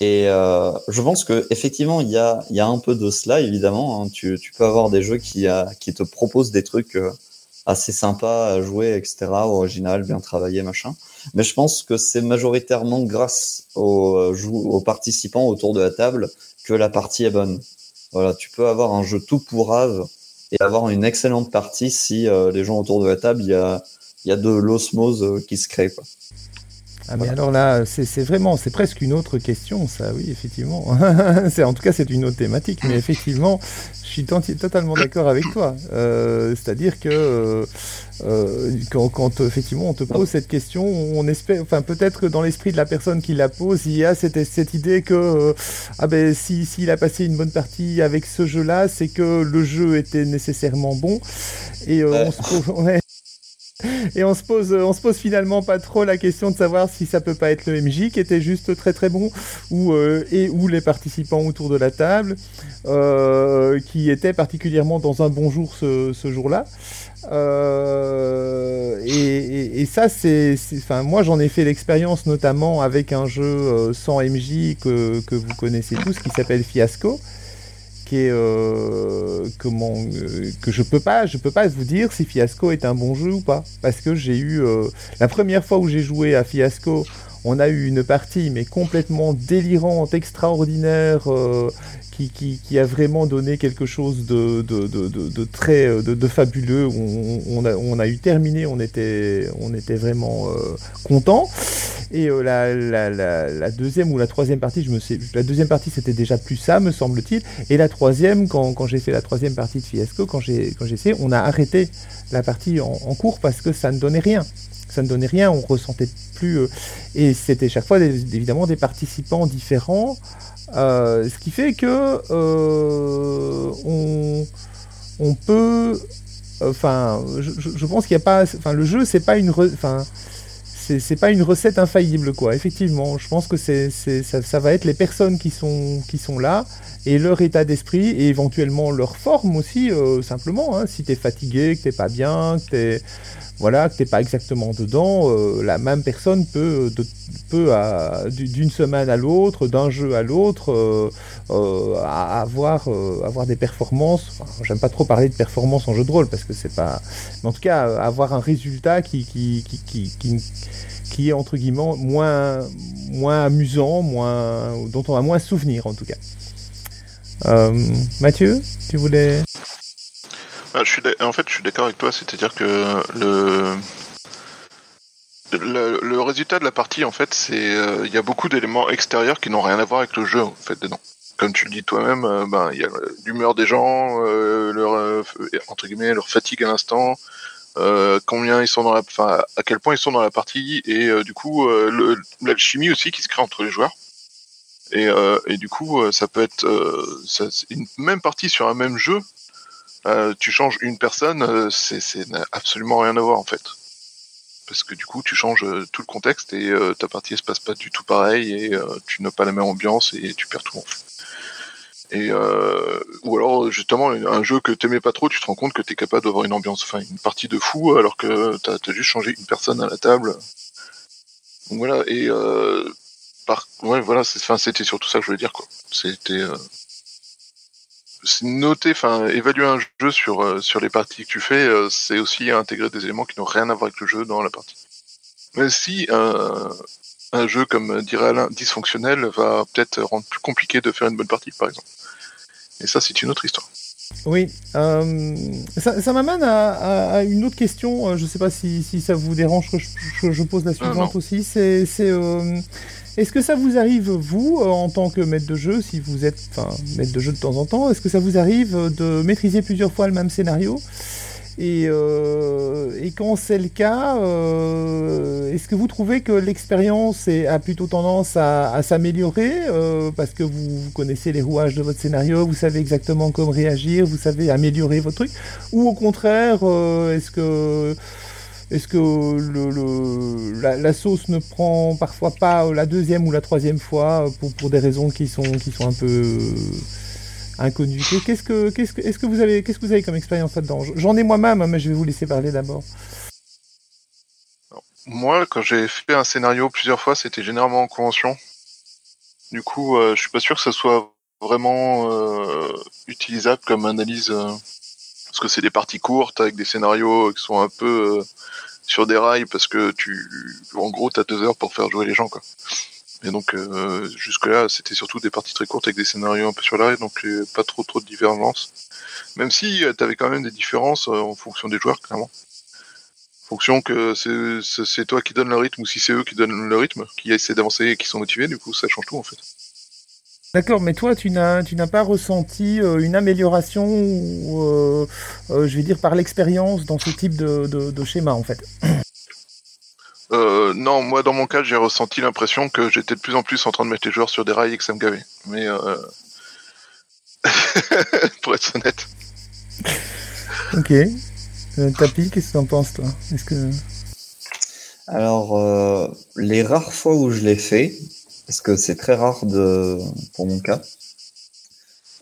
Et euh, je pense que effectivement, il y a, un peu de cela, évidemment. Hein. Tu, peux avoir des jeux qui, te proposent des trucs assez sympa à jouer, etc., original, bien travaillé, machin. Mais je pense que c'est majoritairement grâce euh, aux participants autour de la table que la partie est bonne. Voilà, tu peux avoir un jeu tout pourrave et avoir une excellente partie si euh, les gens autour de la table, il y a, y a de l'osmose euh, qui se crée. Ah mais alors là, c'est vraiment, c'est presque une autre question, ça, oui, effectivement. en tout cas, c'est une autre thématique, mais effectivement, je suis totalement d'accord avec toi. Euh, C'est-à-dire que euh, euh, quand, quand, effectivement on te pose cette question, on espère, enfin peut-être que dans l'esprit de la personne qui la pose, il y a cette, cette idée que euh, ah ben si s'il a passé une bonne partie avec ce jeu-là, c'est que le jeu était nécessairement bon. Et euh, on se pose, ouais, et on se pose, on se pose finalement pas trop la question de savoir si ça peut pas être le MJ qui était juste très très bon ou euh, et ou les participants autour de la table euh, qui étaient particulièrement dans un bon jour ce, ce jour-là. Euh, et, et, ça, c'est, enfin, moi j'en ai fait l'expérience notamment avec un jeu sans MJ que, que vous connaissez tous qui s'appelle Fiasco euh, euh, que je peux pas je peux pas vous dire si Fiasco est un bon jeu ou pas. Parce que j'ai eu euh, la première fois où j'ai joué à Fiasco on a eu une partie mais complètement délirante extraordinaire qui, a vraiment donné quelque chose de, très de, fabuleux. On, a, eu terminé, on était, vraiment euh, content. Et euh, la, deuxième ou la troisième partie, je me sais, la deuxième partie c'était déjà plus ça, me semble-t-il. Et la troisième, quand, j'ai fait la troisième partie de Fiasco, quand j'ai essayé, on a arrêté la partie en, cours parce que ça ne donnait rien ça ne donnait rien, on ressentait plus. et c'était chaque fois évidemment des participants différents. Ce qui fait que on, on, peut enfin, je, pense qu'il n'y a pas, enfin, le jeu, c'est pas une, enfin, c'est pas une recette infaillible, quoi. Effectivement, je pense que c'est, ça, ça, va être les personnes qui sont, qui sont là et leur état d'esprit et éventuellement leur forme aussi, euh, simplement. Hein. Si tu es fatigué, que t'es pas bien, que t'es voilà, que t'es pas exactement dedans, euh, la même personne peut, peut d'une semaine à l'autre, d'un jeu à l'autre, euh, avoir, avoir des performances. J'aime pas trop parler de performance en jeu de rôle parce que c'est pas. Mais en tout cas, avoir un résultat qui, qui, qui, qui qui est entre guillemets moins, moins amusant, moins, dont on a moins souvenir en tout cas. Euh, Mathieu, tu voulais ah, En fait, je suis d'accord avec toi, c'est-à-dire que le... résultat de la partie, en fait, c'est euh, il y a beaucoup d'éléments extérieurs qui n'ont rien à voir avec le jeu, en fait, dedans. Comme tu le dis toi-même, euh, ben il y a l'humeur des gens, leur entre guillemets leur fatigue à l'instant, combien ils sont dans la, à quel point ils sont dans la partie et du coup l'alchimie aussi qui se crée entre les joueurs. Et, euh, du coup, euh, ça peut être euh, une même partie sur un même jeu. Tu changes une personne, c'est absolument rien à voir en fait parce que du coup tu changes tout le contexte et ta partie se passe pas du tout pareil et tu n'as pas la même ambiance et tu perds tout en fait. Et ou alors justement un jeu que t'aimais pas trop, tu te rends compte que tu es capable d'avoir une ambiance, enfin une partie de fou alors que t'as as juste changé une personne à la table. Donc voilà et ouais, voilà, c'était surtout ça que je voulais dire, quoi. C'était euh, noter, enfin, évaluer un jeu sur euh, sur les parties que tu fais, euh, c'est aussi intégrer des éléments qui n'ont rien à voir avec le jeu dans la partie. Mais si un jeu comme dirait Alain dysfonctionnel va peut-être rendre plus compliqué de faire une bonne partie, par exemple. Et ça, c'est une autre histoire. Oui, ça, m'amène à, une autre question. Je ne sais pas si, ça vous dérange que je, pose la suivante aussi. C'est est-ce que ça vous arrive, vous, euh, en tant que maître de jeu, si vous êtes enfin, maître de jeu de temps en temps, est-ce que ça vous arrive de maîtriser plusieurs fois le même scénario? Et, euh, et, quand c'est le cas, euh, est-ce que vous trouvez que l'expérience a plutôt tendance à, s'améliorer parce que vous, connaissez les rouages de votre scénario, vous savez exactement comment réagir, vous savez améliorer votre truc Ou au contraire, est-ce que est-ce que le, la, sauce ne prend parfois pas la deuxième ou la troisième fois pour, pour des raisons qui sont, qui sont un peu euh, inconnues Qu'est-ce que, vous avez, qu'est-ce que vous avez comme expérience là-dedans? J'en ai moi-même, mais je vais vous laisser parler d'abord. Moi, quand j'ai fait un scénario plusieurs fois, c'était généralement en convention. Du coup, euh, je suis pas sûr que ça soit vraiment euh, utilisable comme analyse parce que c'est des parties courtes avec des scénarios qui sont un peu sur des rails parce que tu, en gros, t'as deux heures pour faire jouer les gens. Et donc euh, jusque là, c'était surtout des parties très courtes avec des scénarios un peu sur l'arrêt, donc euh, pas trop trop de divergences. Même si euh, t'avais quand même des différences en fonction des joueurs, clairement. En fonction que c'est toi qui donne le rythme ou si c'est eux qui donnent le rythme, qui essaient d'avancer et qui sont motivés, du coup ça change tout en fait. D'accord, mais toi, tu n'as, tu n'as pas ressenti euh, une amélioration, euh, euh, je vais dire, par l'expérience dans ce type de, schéma, en fait? Non, moi, dans mon cas, j'ai ressenti l'impression que j'étais de plus en plus en train de mettre les joueurs sur des rails et que ça me gavait. Mais, pour être honnête. Ok. Tapi, qu'est-ce que tu en penses, toi? Est-ce que... Alors, les rares fois où je l'ai fait, parce que c'est très rare de, pour mon cas.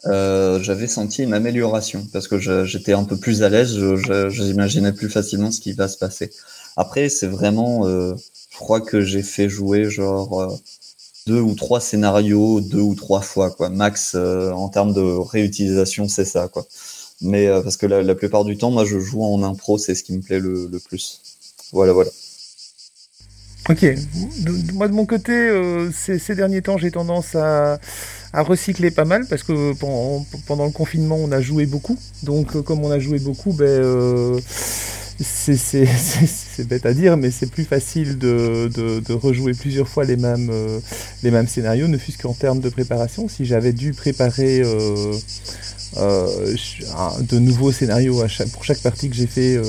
Euh, j'avais senti une amélioration parce que j'étais un peu plus à l'aise, j'imaginais plus facilement ce qui va se passer. Après, c'est vraiment, euh, je crois que j'ai fait jouer genre euh, deux ou trois scénarios deux ou trois fois, quoi. Max en termes de réutilisation, c'est ça, quoi. Mais parce que la, plupart du temps, moi, je joue en impro, c'est ce qui me plaît le, plus. Voilà, voilà. Ok. moi de mon côté, euh, ces, derniers temps, j'ai tendance à, recycler pas mal parce que pendant, le confinement, on a joué beaucoup. Donc, euh, comme on a joué beaucoup, ben, euh, c'est bête à dire, mais c'est plus facile de, rejouer plusieurs fois les mêmes, les mêmes scénarios, ne fût-ce qu'en termes de préparation. Si j'avais dû préparer de nouveaux scénarios pour chaque partie que j'ai fait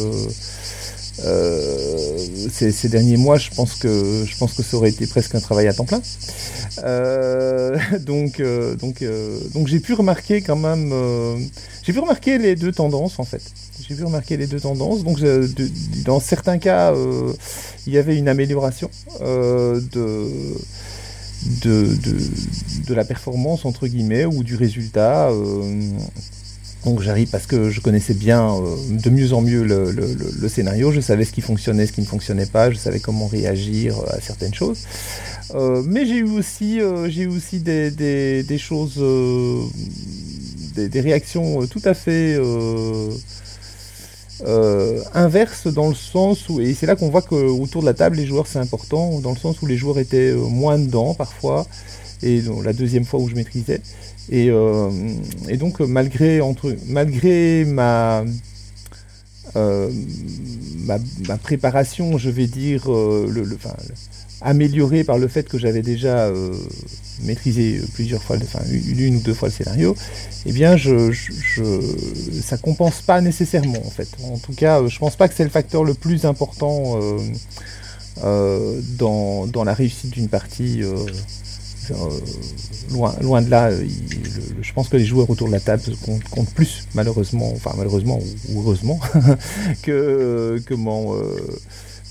ces, derniers mois, je pense que ça aurait été presque un travail à temps plein. donc donc donc j'ai pu remarquer quand même, j'ai pu remarquer les deux tendances en fait. J'ai pu remarquer les deux tendances. Donc dans certains cas, il y avait une amélioration de de, de, la performance, entre guillemets, ou du résultat. Euh, donc j'arrive parce que je connaissais bien euh, de mieux en mieux le, le, scénario, je savais ce qui fonctionnait, ce qui ne fonctionnait pas, je savais comment réagir à certaines choses. Euh, mais j'ai eu aussi, j'ai eu aussi des, des, choses, des, réactions tout à fait euh, inverse dans le sens où, et c'est là qu'on voit qu'autour de la table, les joueurs c'est important, dans le sens où les joueurs étaient euh, moins dedans parfois, et donc, la deuxième fois où je maîtrisais. Et, euh, et donc malgré, entre, malgré ma, ma, préparation, je vais dire, le, le, améliorée par le fait que j'avais déjà maîtriser plusieurs fois, enfin une ou deux fois le scénario, eh bien je, je, ça compense pas nécessairement en fait. En tout cas, je pense pas que c'est le facteur le plus important euh, euh, dans, la réussite d'une partie. Euh, loin, de là, je pense que les joueurs autour de la table comptent, plus, malheureusement, enfin malheureusement ou, heureusement, que, que,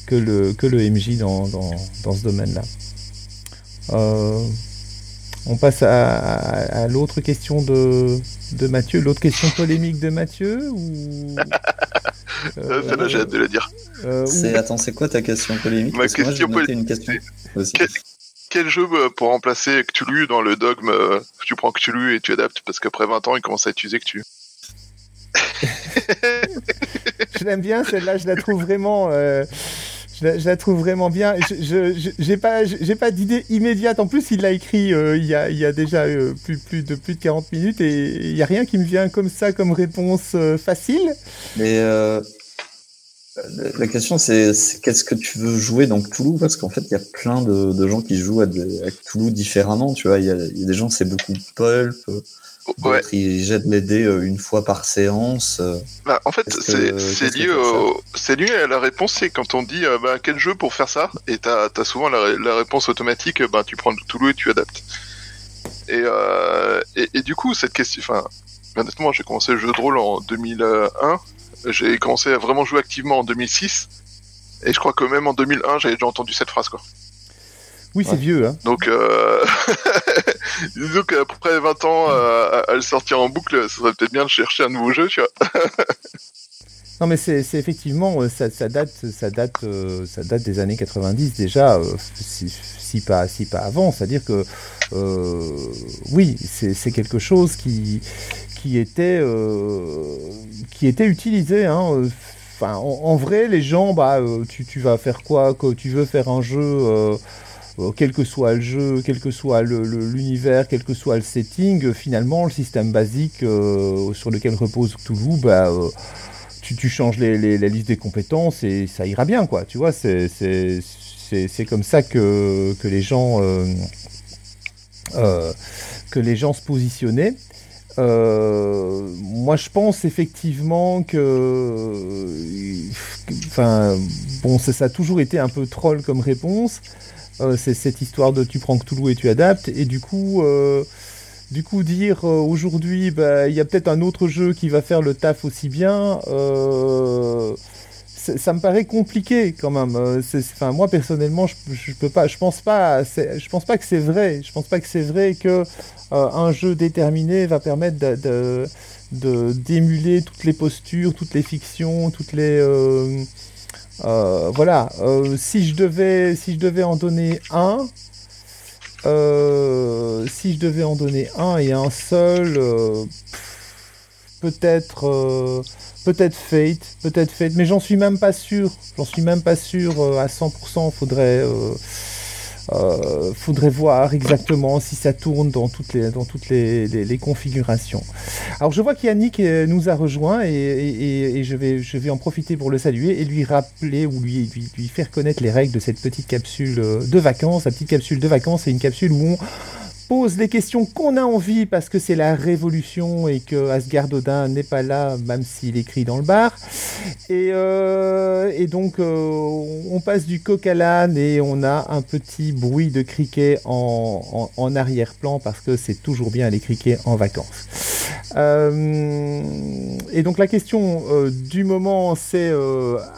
que, le, que le MJ dans, dans, dans ce domaine-là. On passe à, l'autre question de, de Mathieu, l'autre question polémique de Mathieu ou... Euh, Celle-là, j'ai hâte de la dire. Euh, attends, c'est quoi ta question polémique? Ma question polémique. Quel, jeu euh, pour remplacer Cthulhu dans le dogme Tu prends Cthulhu et tu adaptes? Parce qu'après 20 ans, il commence à utiliser Cthulhu. je l'aime bien, celle-là, je la trouve vraiment. Je la, trouve vraiment bien. Je n'ai pas, j'ai pas d'idée immédiate. En plus, il l'a écrit euh, il, y a, il y a déjà euh, plus, plus, de plus de 40 minutes et il n'y a rien qui me vient comme ça comme réponse euh, facile. Mais la question, c'est qu'est-ce que tu veux jouer dans Toulouse Parce qu'en fait, il y a plein de, gens qui jouent à, Toulouse différemment. Tu vois, il y, a, il y a des gens, c'est beaucoup pulp. Ouais. Ils jettent les dés euh, une fois par séance. Euh. Bah, en fait, c'est lié, lié à la réponse. C'est quand on dit euh, bah, quel jeu pour faire ça, et t'as as souvent la, réponse automatique. Bah, tu prends le Toulouse et tu adaptes. Et, et, du coup, cette question. Enfin, honnêtement, j'ai commencé le jeu de rôle en 2001. J'ai commencé à vraiment jouer activement en 2006. Et je crois que même en 2001, j'avais déjà entendu cette phrase, quoi. Oui, c'est vieux. Hein. Donc, euh... disons qu'après 20 ans euh, à, le sortir en boucle, ça serait peut-être bien de chercher un nouveau jeu, tu vois. non, mais c'est effectivement, euh, ça, date, ça, date, euh, ça date des années 90 déjà, si, pas, si pas avant. C'est-à-dire que, oui, c'est quelque chose qui, qui, était, qui était utilisé. Hein, en, vrai, les gens, bah, tu, tu, vas faire quoi que Tu veux faire un jeu euh, quel que soit le jeu, quel que soit l'univers, quel que soit le setting, euh, finalement, le système basique euh, sur lequel repose Cthulhu, bah, tu, changes les, les, listes des compétences et ça ira bien, quoi. Tu vois, c'est comme ça que, que les gens que les gens se positionnaient. moi, je pense effectivement que, enfin, bon, ça, a toujours été un peu troll comme réponse. Euh, c'est cette histoire de tu prends Cthulhu et tu adaptes. Et du coup, euh, du coup dire euh, aujourd'hui, bah, il y a peut-être un autre jeu qui va faire le taf aussi bien. ça me paraît compliqué quand même. Moi personnellement, je, je, peux pas, je pense pas, pense pas que c'est vrai. Je pense pas que c'est vrai que un jeu déterminé va permettre de, d'émuler toutes les postures, toutes les fictions, toutes les euh, voilà, euh, si je devais si je devais en donner un, euh, si je devais en donner un et un seul, peut-être peut-être Fate, peut-être Fate, mais j'en suis même pas sûr, j'en suis même pas sûr à 100%. Faudrait euh, faudrait voir exactement si ça tourne dans toutes les, dans toutes les, configurations. Alors je vois qu'Yannick euh, nous a rejoint et, je, vais, je vais en profiter pour le saluer et lui rappeler ou lui, lui, faire connaître les règles de cette petite capsule euh, de vacances. La petite capsule de vacances, c'est une capsule où on pose les questions qu'on a envie parce que c'est la révolution et que Asgard Odin n'est pas là, même s'il écrit dans le bar. Et, euh, et donc, euh, on passe du coq à l'âne et on a un petit bruit de criquet en, arrière-plan parce que c'est toujours bien les criquets en vacances. Euh, et donc, la question du moment, c'est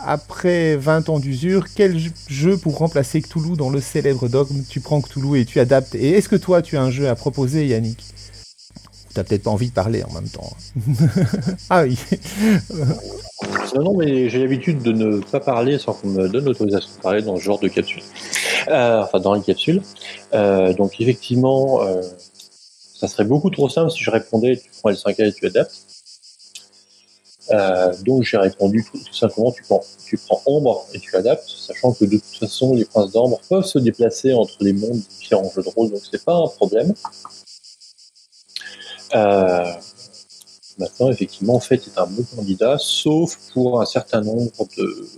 après 20 ans d'usure, quel jeu pour remplacer Cthulhu dans le célèbre dogme Tu prends Cthulhu et tu adaptes? Et est-ce que toi, tu as un jeu à proposer, Yannick? T'as peut-être pas envie de parler en même temps. ah oui. non, non, mais j'ai l'habitude de ne pas parler sans qu'on me donne l'autorisation de parler dans ce genre de capsule. Euh, enfin, dans les capsules. Euh, donc, effectivement, euh, ça serait beaucoup trop simple si je répondais tu prends L5A et tu adaptes. donc, j'ai répondu tout, simplement tu prends, tu prends Ombre et tu adaptes, sachant que de toute façon, les princes d'Ombre peuvent se déplacer entre les mondes des différents jeux de rôle, donc c'est pas un problème. Euh, maintenant, effectivement, en fait, est un bon candidat, sauf pour un certain nombre de,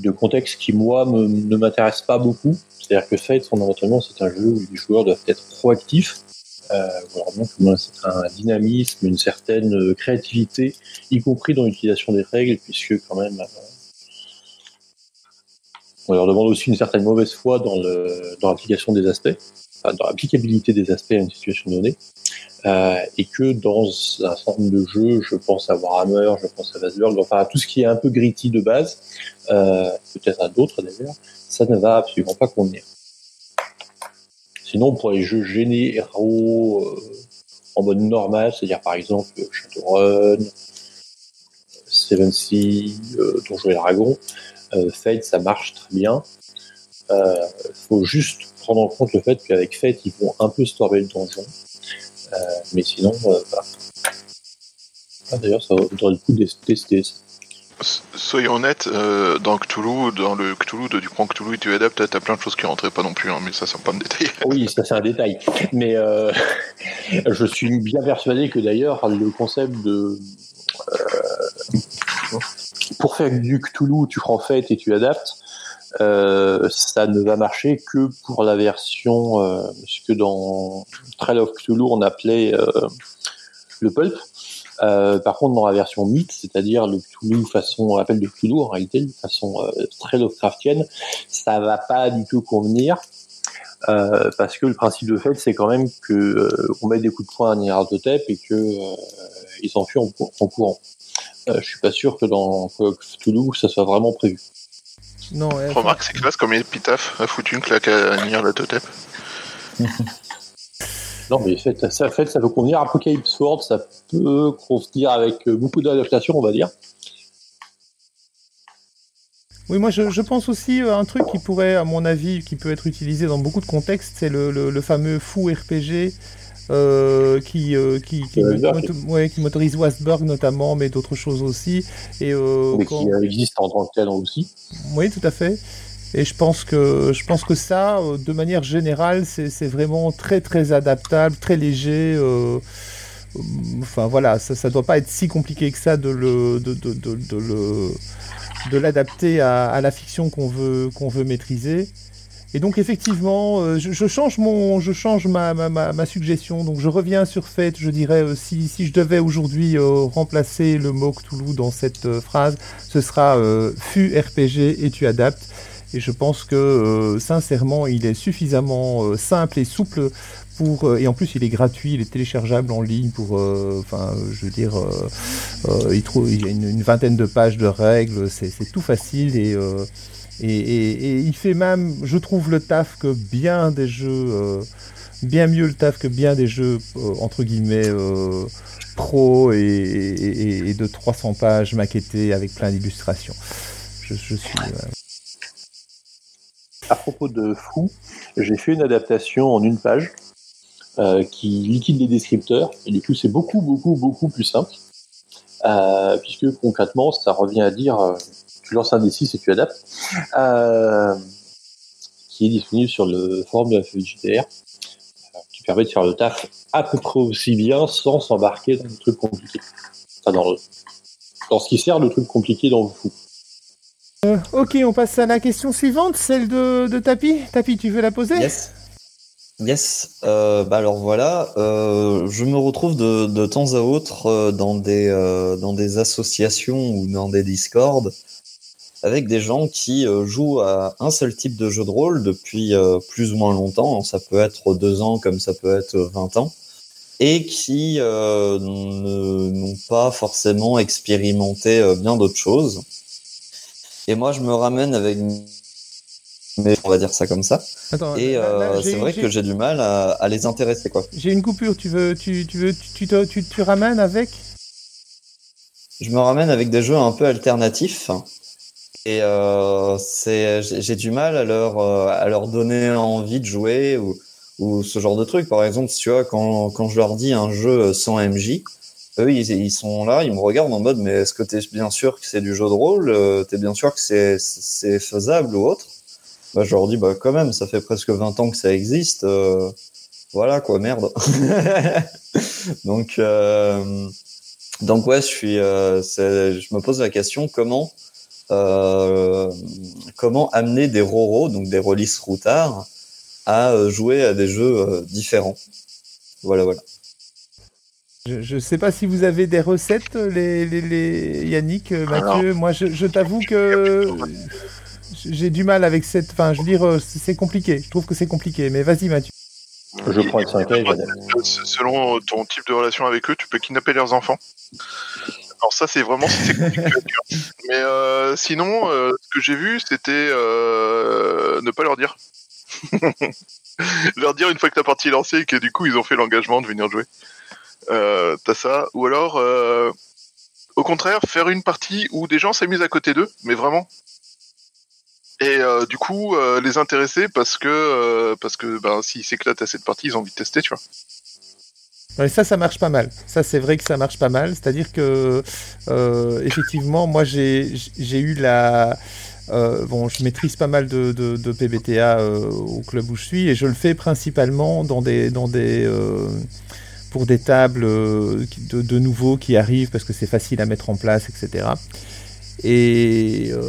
de contextes qui, moi, ne m'intéressent pas beaucoup. C'est-à-dire que Fate, fondamentalement, c'est un jeu où les joueurs doivent être proactifs. Euh, donc, c'est un dynamisme, une certaine créativité, y compris dans l'utilisation des règles, puisque quand même, euh, on leur demande aussi une certaine mauvaise foi dans l'application des aspects dans l'applicabilité des aspects à une situation donnée, euh, et que dans un nombre de jeux, je pense à Warhammer, je pense à Vasberg, enfin à tout ce qui est un peu gritty de base, euh, peut-être à d'autres d'ailleurs, ça ne va absolument pas convenir. Sinon, pour les jeux généraux euh, en mode normal, c'est-à-dire par exemple Shadowrun, Seven Sea, Donjons et Dragons, Fate, ça marche très bien. Il faut juste prendre en compte le fait qu'avec Fate, ils vont un peu stormer le donjon. Euh, mais sinon, euh, voilà. Ah, D'ailleurs, ça vaudrait le coup de tester Soyons honnêtes, euh, dans Cthulhu, dans le Cthulhu de du prends Cthulhu et tu adaptes, t'as plein de choses qui rentraient pas non plus, hein, mais ça c'est pas un détail. Oui, ça c'est un détail. Mais euh, je suis bien persuadé que d'ailleurs le concept de euh, pour faire du Cthulhu, tu prends Fate et tu adaptes, euh, ça ne va marcher que pour la version, euh, ce que dans Trail of Cthulhu on appelait euh, le pulp. Par contre, dans la version mythe, c'est-à-dire le Cthulhu façon appel de Cthulhu en réalité, de façon très Lovecraftienne, ça va pas du tout convenir. Parce que le principe de fait, c'est quand même que on met des coups de poing à tête et que ils s'enfuient en, en, courant. je suis pas sûr que dans Cthulhu ça soit vraiment prévu. Non, Remarque, c'est classe comme épitaphe a foutu une claque à Nier la Totep. non, mais fait, ça, fait, ça peut convenir. Apocalypse Sword, ça peut convenir avec beaucoup d'adaptations, on va dire. Oui, moi je, je, pense aussi à un truc qui pourrait, à mon avis, qui peut être utilisé dans beaucoup de contextes, c'est le, le, le, fameux fou RPG euh, qui, euh, qui, qui, ouais, qui, motorise Westberg notamment, mais d'autres choses aussi. Et, euh, mais qui existe en tant que tel aussi. Oui, tout à fait. Et je pense que, je pense que ça, euh, de manière générale, c'est vraiment très très adaptable, très léger. Euh, enfin voilà, ça ne doit pas être si compliqué que ça de le, de, de, de l'adapter à, à, la fiction qu'on veut, qu'on veut maîtriser. Et donc effectivement, euh, je, change mon, je change ma, ma, ma, suggestion. Donc je reviens sur fait. Je dirais euh, si, si je devais aujourd'hui euh, remplacer le mot Cthulhu dans cette phrase, ce sera euh, fut RPG et tu adaptes. Et je pense que sincèrement, il est suffisamment simple et souple pour et en plus il est gratuit, il est téléchargeable en ligne pour, enfin, je veux dire, il y a une, une, vingtaine de pages de règles, c'est tout facile et et, il fait même, je trouve, le taf que bien des jeux, euh, bien mieux le taf que bien des jeux, euh, entre guillemets, euh, pro et, et, de 300 pages maquettées avec plein d'illustrations. Je, suis. Euh... À propos de Fou, j'ai fait une adaptation en une page qui liquide les descripteurs, et du coup, c'est beaucoup, beaucoup, beaucoup plus simple. Puisque concrètement, ça revient à dire tu lances un D6 et tu adaptes, euh, qui est disponible sur le forum de la FEJTR, qui permet de faire le taf à peu près aussi bien sans s'embarquer dans des trucs compliqués. Enfin, dans, le, dans ce qui sert de trucs compliqués dans le fou. Euh, ok, on passe à la question suivante, celle de, de Tapi. Tapi, tu veux la poser? Yes. Yes, euh, bah alors voilà, euh, je me retrouve de, de temps à autre euh, dans des euh, dans des associations ou dans des discords avec des gens qui euh, jouent à un seul type de jeu de rôle depuis euh, plus ou moins longtemps. Ça peut être deux ans comme ça peut être 20 ans et qui euh, n'ont pas forcément expérimenté euh, bien d'autres choses. Et moi, je me ramène avec, mais on va dire ça comme ça. Attends, Et euh, c'est vrai que j'ai du mal à, à les intéresser, quoi. J'ai une coupure, tu veux, tu, tu veux, tu, tu, te- tu, tu ramènes avec? Je me ramène avec des jeux un peu alternatifs. Et euh, j'ai du mal à leur, euh, à leur donner envie de jouer ou, ou ce genre de truc. Par exemple, tu vois, quand, quand je leur dis un jeu sans MJ, eux, ils, ils sont là, ils me regardent en mode, mais est-ce que t'es bien sûr que c'est du jeu de rôle? Euh, T'es bien sûr que c'est, c'est faisable ou autre? Bah, Je leur dis, bah quand même, ça fait presque 20 ans que ça existe. voilà quoi, merde. donc, donc ouais, je suis, je me pose la question comment, comment amener des roros, donc des release routards, à euh, jouer à des jeux euh, différents. Voilà, voilà. Je ne sais pas si vous avez des recettes, les, les, les- Yannick, euh, Mathieu. Moi, je, je t'avoue que j'ai du mal avec cette. Enfin, je veux dire, euh, c'est c'est compliqué. Je trouve que c'est compliqué. Mais vas-y, Mathieu. Je prends le 5 Selon ton type de relation avec eux, tu peux kidnapper leurs enfants. Alors ça, c'est vraiment si. Mais euh, sinon, euh, ce que j'ai vu, c'était euh, ne pas leur dire. leur dire une fois que ta partie est lancée et que du coup ils ont fait l'engagement de venir jouer. T'as ça. Ou alors, au contraire, faire une partie où des gens s'amusent à côté d'eux, mais vraiment. Et du coup, les intéresser parce que parce que ben s'ils s'éclatent à cette partie, ils ont envie de tester, tu vois. Ouais, ça, ça marche pas mal. Ça, c'est vrai que ça marche pas mal. C'est-à-dire que, euh, effectivement, moi, j'ai eu la. euh, bon, je maîtrise pas mal de, de, de PBTA euh, au club où je suis et je le fais principalement dans des, dans des, pour des tables de nouveaux qui arrivent parce que c'est facile à mettre en place, etc. Et euh,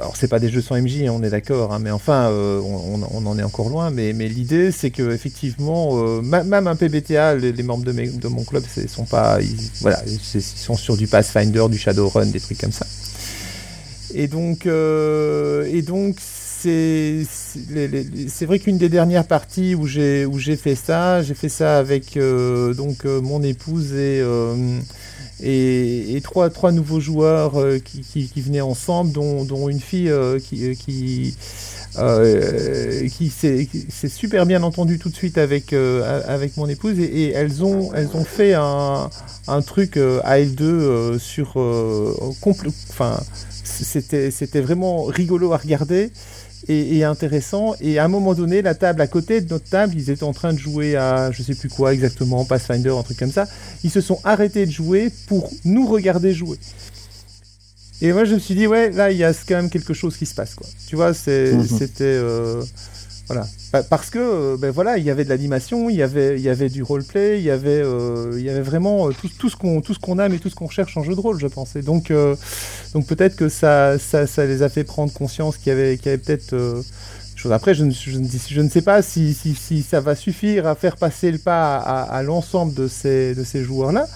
alors c'est pas des jeux sans MJ, hein, on est d'accord, hein, mais enfin euh, on, en est encore loin. Mais, mais l'idée c'est que effectivement, euh, même un PBTA, les, membres de, mon club, sont pas, ils, voilà, ils sont sur du Pathfinder, du Shadowrun, des trucs comme ça. Et donc, euh, et donc c'est vrai qu'une des dernières parties où j'ai fait ça, j'ai fait ça avec euh, donc euh, mon épouse et euh, et, trois, trois nouveaux joueurs euh, qui, qui, venaient ensemble, dont, dont une fille euh, qui, euh, qui, euh, qui s'est super bien entendue tout de suite avec, avec mon épouse. Et, elles, ont, elles ont fait un, un truc euh, AL2 euh, sur compl- enfin c'était vraiment rigolo à regarder et, et intéressant et à un moment donné la table à côté de notre table ils étaient en train de jouer à je sais plus quoi exactement Pathfinder un truc comme ça ils se sont arrêtés de jouer pour nous regarder jouer. Et moi, je me suis dit, ouais, là, il y a quand même quelque chose qui se passe, quoi. Tu vois, Mhm. c'était. euh, Pa- Parce que, euh, ben voilà, il y avait de l'animation, il y avait, du roleplay, il y avait, euh, il y avait vraiment euh, tout, ce qu'on, tout ce aime et tout ce qu'on cherche en jeu de rôle, je pense. Et donc, peut-être que ça, les a fait prendre conscience qu'il y avait, peut-être. Après, je ne, sais pas si, ça va suffire à faire passer le pas à, l'ensemble de ces, joueurs-là.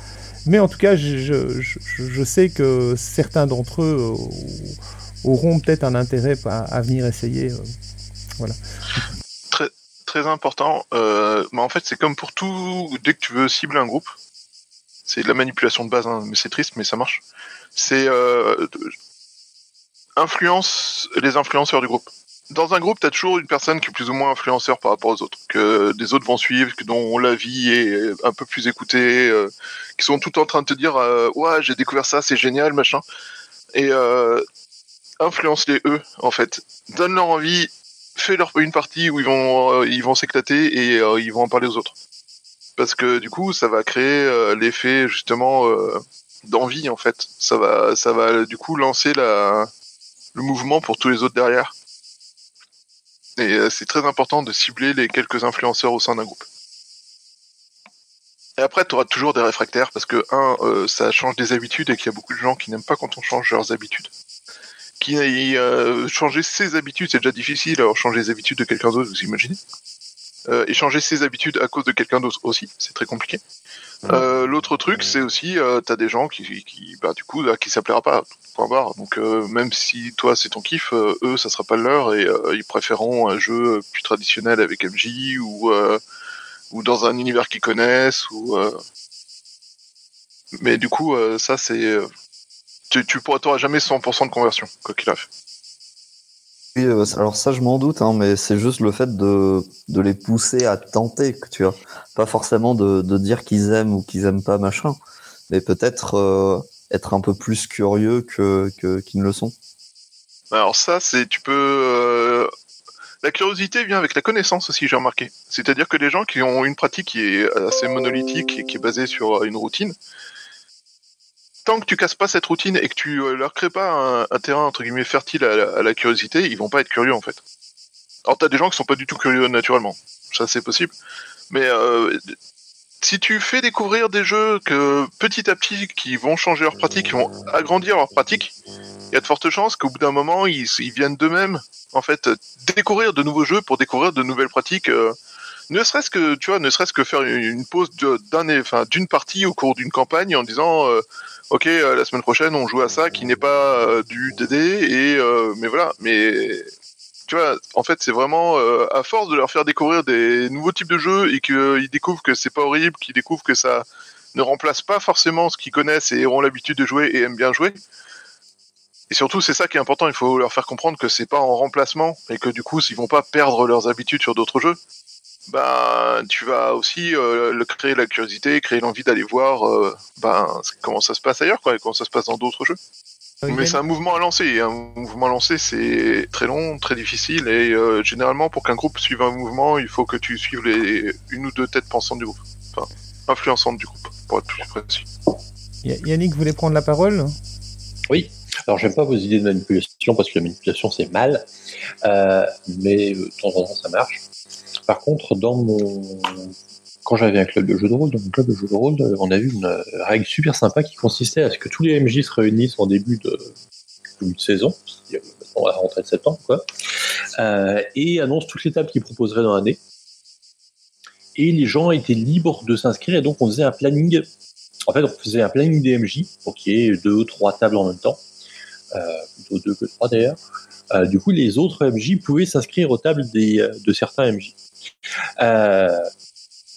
Mais en tout cas, je, sais que certains d'entre eux auront peut-être un intérêt à venir essayer. Très, très important. Euh, mais en fait, c'est comme pour tout. Dès que tu veux cibler un groupe, c'est de la manipulation de base, hein, mais c'est triste, mais ça marche. C'est euh, influence les influenceurs du groupe. Dans un groupe, tu as toujours une personne qui est plus ou moins influenceur par rapport aux autres, que des autres vont suivre, que dont la vie est un peu plus écoutée, euh, qui sont tout en train de te dire euh, ouais j'ai découvert ça, c'est génial, machin. Et influence-les eux en fait, donne leur envie, fais leur une partie où ils vont euh, ils vont s'éclater et euh, ils vont en parler aux autres. Parce que du coup, ça va créer euh, l'effet justement d'envie en fait. Ça va ça va du coup lancer la le mouvement pour tous les autres derrière. Et c'est très important de cibler les quelques influenceurs au sein d'un groupe. Et après, tu toujours des réfractaires parce que, un, ça change des habitudes et qu'il y a beaucoup de gens qui n'aiment pas quand on change leurs habitudes. Qui, euh, changer ses habitudes, c'est déjà difficile, alors changer les habitudes de quelqu'un d'autre, vous imaginez euh, échanger ses habitudes à cause de quelqu'un d'autre aussi, c'est très compliqué. Euh, L'autre truc, c'est aussi, euh, t'as des gens qui, qui bah, du coup, qui s'appellera pas. Point barre. Donc, même si toi c'est ton kiff, eux, ça sera pas le leur et ils préféreront un jeu plus traditionnel avec MJ ou ou dans un univers qu'ils connaissent ou. Mais du coup, ça c'est, tu, tu pourras, jamais 100% de conversion, quoi qu'il arrive. Oui, euh, alors ça, je m'en doute, hein, mais c'est juste le fait de, de les pousser à tenter, que tu vois. Pas forcément de, de dire qu'ils aiment ou qu'ils aiment pas, machin, mais peut-être euh, être un peu plus curieux que qu'ils ne le sont. Alors ça, c'est tu peux. euh, La curiosité vient avec la connaissance aussi, j'ai remarqué. C'est-à-dire que les gens qui ont une pratique qui est assez monolithique et qui est basée sur une routine, tant que tu casses pas cette routine et que tu euh, leur crées pas un, terrain entre guillemets fertile à la, curiosité, ils vont pas être curieux en fait. Alors t'as des gens qui sont pas du tout curieux naturellement, ça c'est possible, mais euh, si tu fais découvrir des jeux que petit à petit qui vont changer leur pratique, qui vont agrandir leur pratique, il y a de fortes chances qu'au bout d'un moment, ils, ils viennent d'eux-mêmes, en fait, découvrir de nouveaux jeux pour découvrir de nouvelles pratiques. euh, ne serait-ce que, tu vois, ne serait-ce que faire une, pause d'un, enfin, d'une partie au cours d'une campagne en disant, euh, ok, euh, la semaine prochaine, on joue à ça qui n'est pas euh, du DD et, mais voilà, mais tu vois, en fait, c'est vraiment à force de leur faire découvrir des nouveaux types de jeux et qu'ils découvrent que c'est pas horrible, qu'ils découvrent que ça ne remplace pas forcément ce qu'ils connaissent et auront l'habitude de jouer et aiment bien jouer. Et surtout, c'est ça qui est important. Il faut leur faire comprendre que c'est pas en remplacement et que du coup, s'ils vont pas perdre leurs habitudes sur d'autres jeux, ben tu vas aussi euh, le créer la curiosité, créer l'envie d'aller voir euh, ben comment ça se passe ailleurs, quoi, et comment ça se passe dans d'autres jeux. Mais c'est un mouvement à lancer. Un mouvement à lancer, c'est très long, très difficile. Et euh, généralement, pour qu'un groupe suive un mouvement, il faut que tu suives les une ou deux têtes pensantes du groupe. Enfin, influençantes du groupe, pour être plus précis. Ya- Yannick voulait prendre la parole? Oui. Alors, j'aime pas vos idées de manipulation parce que la manipulation c'est mal, euh, mais de temps en temps ça marche. Par contre, quand j'avais un club de jeu de rôle, dans mon club de jeu de rôle, euh, on a eu une euh, règle super sympa qui consistait à ce que tous les MJ se réunissent en début de, début de saison, à la rentrée de septembre, quoi, euh, et annoncent toutes les tables qu'ils proposeraient dans l'année. Et les gens étaient libres de s'inscrire, et donc on faisait un planning. En fait, on faisait un planning des MJ pour qu'il y ait deux ou trois tables en même temps, plutôt deux que trois d'ailleurs. Du coup, les autres MJ pouvaient s'inscrire aux tables de certains MJ. Euh,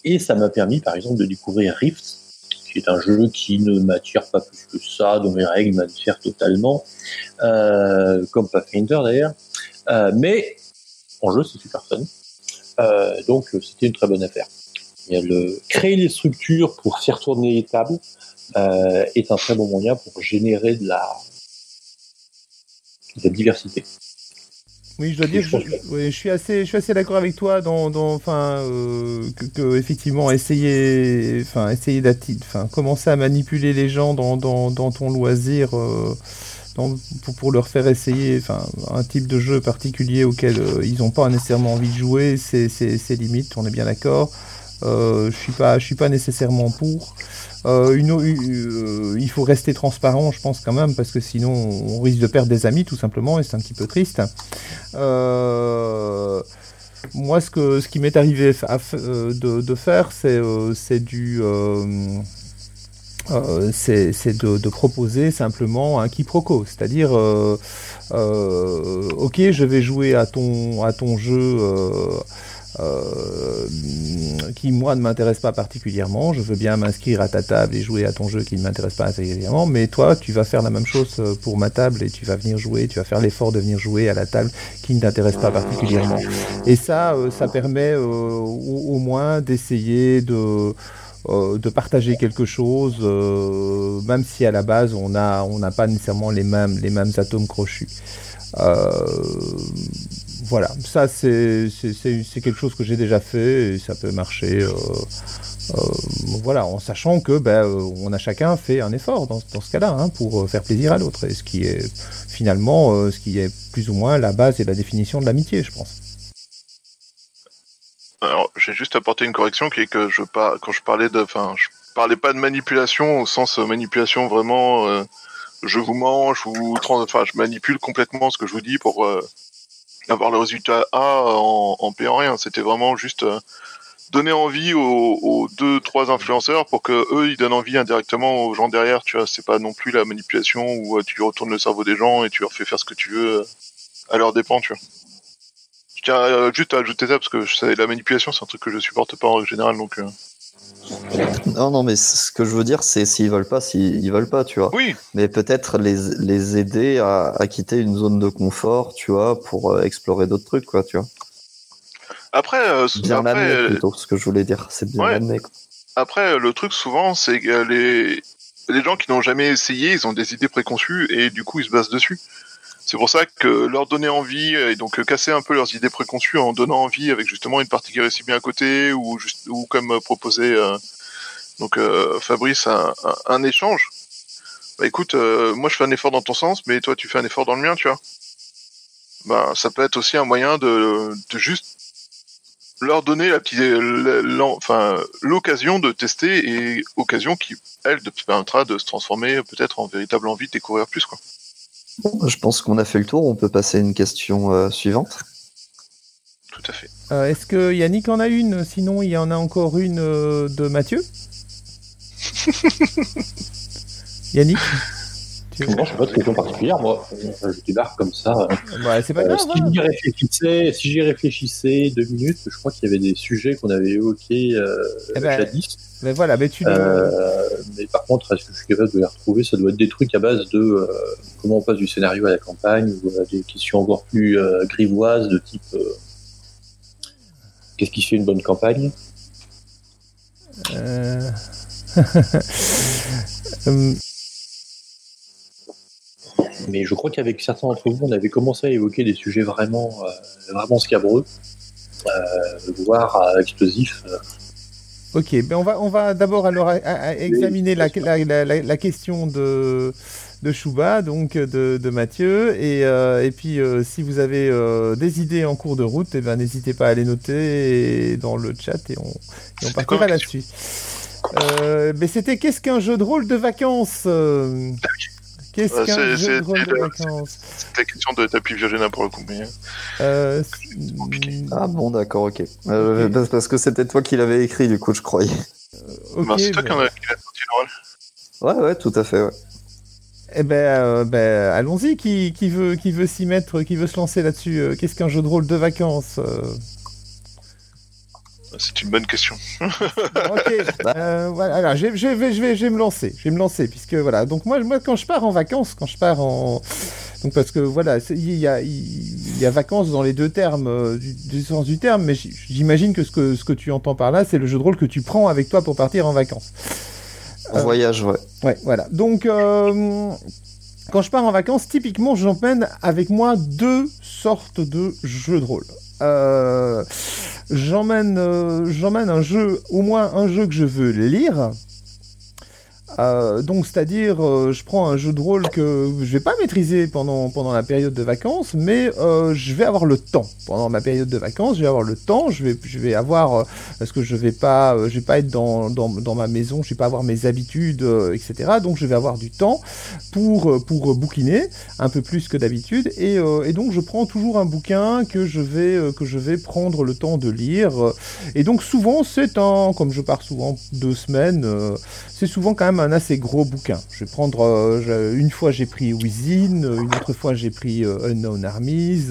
et ça m'a permis, par exemple, de découvrir Rift, qui est un jeu qui ne m'attire pas plus que ça, dont les règles m'attirent totalement, euh, comme Pathfinder d'ailleurs. Euh, mais en jeu, c'est super fun. Donc, c'était une très bonne affaire. Le créer les structures pour faire tourner les tables est un très bon moyen pour générer de la diversité. Oui, je dois dire, Je je, oui, suis assez, je suis assez d'accord avec toi dans, dans enfin, euh, que, que, effectivement essayer, enfin, essayer enfin, commencer à manipuler les gens dans, dans, dans ton loisir, euh, dans- pour, pour leur faire essayer, enfin, un type de jeu particulier auquel euh, ils n'ont pas nécessairement envie de jouer, c'est limite, on est bien d'accord. Euh, je suis suis pas nécessairement pour. Euh, euh, il faut rester transparent, je pense quand même, parce que sinon on risque de perdre des amis tout simplement, et c'est un petit peu triste. Moi, ce, que, ce qui m'est arrivé de, faire, c'est du. c'est de, proposer simplement un quiproquo, c'est-à-dire, ok, je vais jouer à ton, à ton jeu qui moi ne m'intéresse pas particulièrement. Je veux bien m'inscrire à ta table et jouer à ton jeu qui ne m'intéresse pas particulièrement, mais toi, tu vas faire la même chose euh, pour ma table et tu vas venir jouer, tu vas faire l'effort de venir jouer à la table qui ne t'intéresse pas particulièrement. Et ça, euh, ça permet euh, au, moins d'essayer de euh, de partager quelque chose, euh, même si à la base on a on n'a pas nécessairement les mêmes les mêmes atomes crochus. Euh, voilà, ça c'est quelque chose que j'ai déjà fait et ça peut marcher. euh, euh, voilà, en sachant que ben, euh, on a chacun fait un effort dans, dans ce cas-là hein, pour faire plaisir à l'autre, et ce qui est finalement ce qui est plus ou moins la base et la définition de l'amitié, je pense. Alors, j'ai juste apporté une correction qui est que je par... quand je parlais de, enfin, je parlais pas de manipulation au sens manipulation vraiment. je vous mange, je vous, enfin, je manipule complètement ce que je vous dis pour avoir le résultat A en, payant rien. C'était vraiment juste euh, donner envie aux, aux, deux, trois influenceurs pour que eux, ils donnent envie indirectement aux gens derrière. Tu vois, c'est pas non plus la manipulation où euh, tu retournes le cerveau des gens et tu leur fais faire ce que tu veux euh, à leur dépens, tu vois. Tiens juste à ajouter ça parce que la manipulation, c'est un truc que je supporte pas en général, donc. Non, non, mais ce que je veux dire, c'est s'ils veulent pas, s'ils ils veulent pas, tu vois. Oui, Mais peut-être les, les aider à, à quitter une zone de confort, tu vois, pour euh, explorer d'autres trucs, quoi, tu vois. après, euh, Bien après, l'amener, euh, plutôt, ce que je voulais dire. C'est bien Ouais. quoi. Après, le truc souvent, c'est que les, les gens qui n'ont jamais essayé, ils ont des idées préconçues et du coup, ils se basent dessus. C'est pour ça que leur donner envie et donc euh, casser un peu leurs idées préconçues en donnant envie avec justement une partie qui réussit bien à côté ou juste ou comme euh, proposé euh, donc euh, Fabrice un, un, échange. Bah écoute, moi je fais un effort dans ton sens, mais toi tu fais un effort dans le mien, tu vois. Bah ça peut être aussi un moyen de, juste leur donner la petite, enfin, l'occasion de tester et occasion qui, elle, te permettra de se transformer peut-être en véritable envie de découvrir plus, quoi. Bon, je pense qu'on a fait le tour. On peut passer à une question euh, suivante. Tout à fait. Euh, Est-ce que Yannick en a une? Sinon, il y en a encore une euh, de Mathieu Yannick? Non, je sais pas de question particulière, moi. Je débarque comme ça. Bah, C'est pas Euh, grave. si hein. j'y réfléchissais, si réfléchissais deux minutes, je crois qu'il y avait des sujets qu'on avait évoqués euh, Eh ben, jadis. Mais voilà, mais tu Euh, mais par contre, est-ce que je suis capable de les retrouver? Ça doit être des trucs à base de euh, comment on passe du scénario à la campagne, ou des questions encore plus euh, grivoises de type euh, qu'est-ce qui fait une bonne campagne? Euh... Hum, Mais je crois qu'avec certains d'entre vous, on avait commencé à évoquer des sujets vraiment, euh, vraiment scabreux, euh, voire euh, explosifs. euh. Ok, ben on va, on va d'abord alors à- à- à examiner la, la, la, la- la question de, de Chouba, donc de, de Mathieu. Et, euh, et puis, euh, si vous avez euh, des idées en cours de route, eh ben, n'hésitez pas à les noter dans le chat et on, et on partira là-dessus. Euh, mais c'était qu'est-ce qu'un jeu de rôle de vacances euh, Qu'est-ce Euh, qu'un c'est- jeu c'est- de rôle c'est de le- vacances C'était la question de tapis Viogena pour le coup, mais... Euh, compliqué. Ah bon, d'accord, ok. Euh, parce- Parce que c'était toi qui l'avais écrit, du coup, je croyais. ok, Ben, c'est toi qui sorti le rôle. Ouais, ouais, tout à fait, ouais. Eh ben, euh, ben, allons-y. Qui, qui veut, qui veut s'y mettre, qui veut se lancer là-dessus euh, Qu'est-ce qu'un jeu de rôle de vacances euh C'est une bonne question. Ok. euh, voilà. Alors, je, je vais, je vais, je vais me lancer. Je vais me lancer puisque voilà. Donc moi, moi, quand je pars en vacances, quand je pars en donc parce que voilà, il y a, il y a vacances dans les deux termes, euh, du, du sens du terme, mais j'imagine que ce que ce que tu entends par là, c'est le jeu de rôle que tu prends avec toi pour partir en vacances. En Euh, voyage, ouais. Ouais, voilà. Donc, euh, quand je pars en vacances, typiquement, j'emmène avec moi deux sortes de jeux de rôle. Euh, j'emmène, euh, j'emmène un jeu, au moins un jeu que je veux lire. Euh, donc, c'est-à-dire, euh, je prends un jeu de rôle que je vais pas maîtriser pendant, pendant la période de vacances, mais euh, je vais avoir le temps. Pendant ma période de vacances, je vais avoir le temps, je vais, je vais avoir, euh, parce que je vais pas, euh, je vais pas être dans, dans, dans ma maison, je vais pas avoir mes habitudes, etc. Donc, je vais avoir du temps pour, pour bouquiner, un peu plus que d'habitude, et, et donc je prends toujours un bouquin que je vais, que je vais prendre le temps de lire. et donc, souvent, c'est un, comme je pars souvent deux semaines, c'est souvent quand même un assez gros bouquin. Je vais prendre, euh, une fois j'ai pris Within, euh, une autre fois j'ai pris euh, Unknown Armies.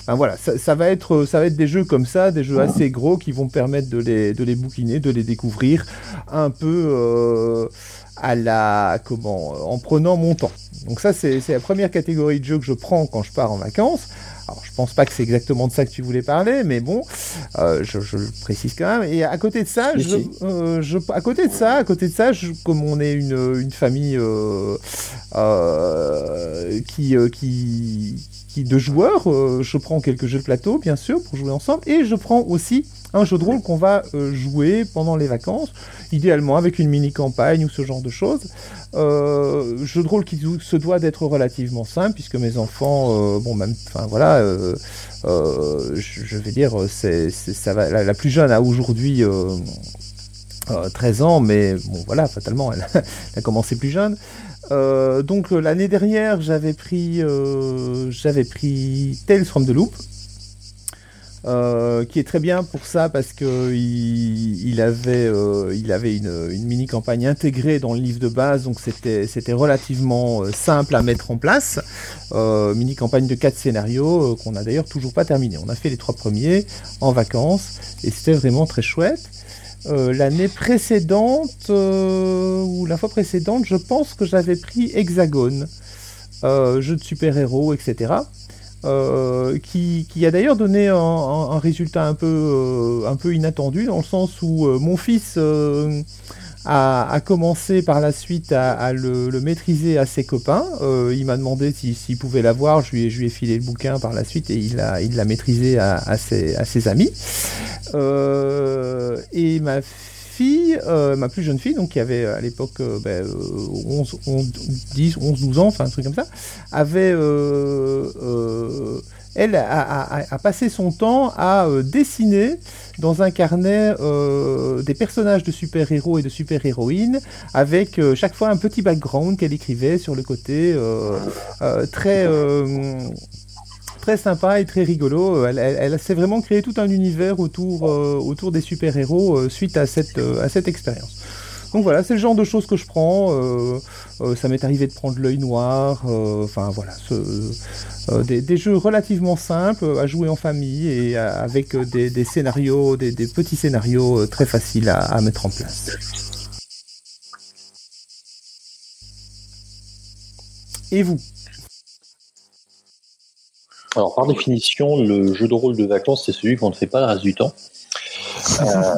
enfin, voilà, ça, va être, ça va être des jeux comme ça, des jeux assez gros qui vont me permettre de les, de les bouquiner, de les découvrir un peu à la, comment, en prenant mon temps. Donc ça, c'est la première catégorie de jeux que je prends quand je pars en vacances. Alors, je pense pas que c'est exactement de ça que tu voulais parler, mais bon, euh, je, je le précise quand même. Et à côté de ça, je, euh, je, à côté de ça, à côté de ça, je- comme on est une, une famille euh, qui, qui, qui de joueurs, je prends quelques jeux de plateau, bien sûr, pour jouer ensemble, et je prends aussi un jeu de rôle qu'on va euh, jouer pendant les vacances, idéalement avec une mini campagne ou ce genre de choses. Euh, jeu de rôle qui se doit d'être relativement simple puisque mes enfants, euh, bon même, enfin voilà, je, vais dire, c'est. La, plus jeune a aujourd'hui euh, euh, 13 ans, mais bon voilà, fatalement, elle, elle a commencé plus jeune. Donc l'année dernière, j'avais pris, j'avais pris Tales from the Loop. Euh, qui est très bien pour ça parce que il, avait, il avait une, mini campagne intégrée dans le livre de base, donc c'était c'était relativement simple à mettre en place. mini campagne de quatre scénarios qu'on a d'ailleurs toujours pas terminé. On a fait les trois premiers en vacances et c'était vraiment très chouette. Euh, l'année précédente, euh, ou la fois précédente, je pense que j'avais pris Hexagone, euh, jeu de super-héros, etc. Qui, a d'ailleurs donné un, résultat un peu, un peu inattendu, dans le sens où mon fils a, commencé par la suite à, le, maîtriser à ses copains. il m'a demandé s'il pouvait l'avoir, je lui, ai, filé le bouquin par la suite et il l'a il maîtrisé à, ses, à ses amis. Euh, et ma fille, euh, ma plus jeune fille, donc qui avait à l'époque 11, 10, 11, 12 ans, enfin un truc comme ça, avait, euh, elle a, passé son temps à dessiner dans un carnet des personnages de super-héros et de super-héroïnes, avec chaque fois un petit background qu'elle écrivait sur le côté très très sympa et très rigolo. Elle, elle, s'est vraiment créé tout un univers autour, euh, autour des super-héros euh, suite à cette, euh, à cette expérience. Donc voilà, c'est le genre de choses que je prends. ça m'est arrivé de prendre l'œil noir. Enfin voilà, des, jeux relativement simples à jouer en famille et avec des, scénarios, des, petits scénarios très faciles à mettre en place. Et vous? Alors, par définition, le jeu de rôle de vacances, c'est celui qu'on ne fait pas le reste du temps. Euh,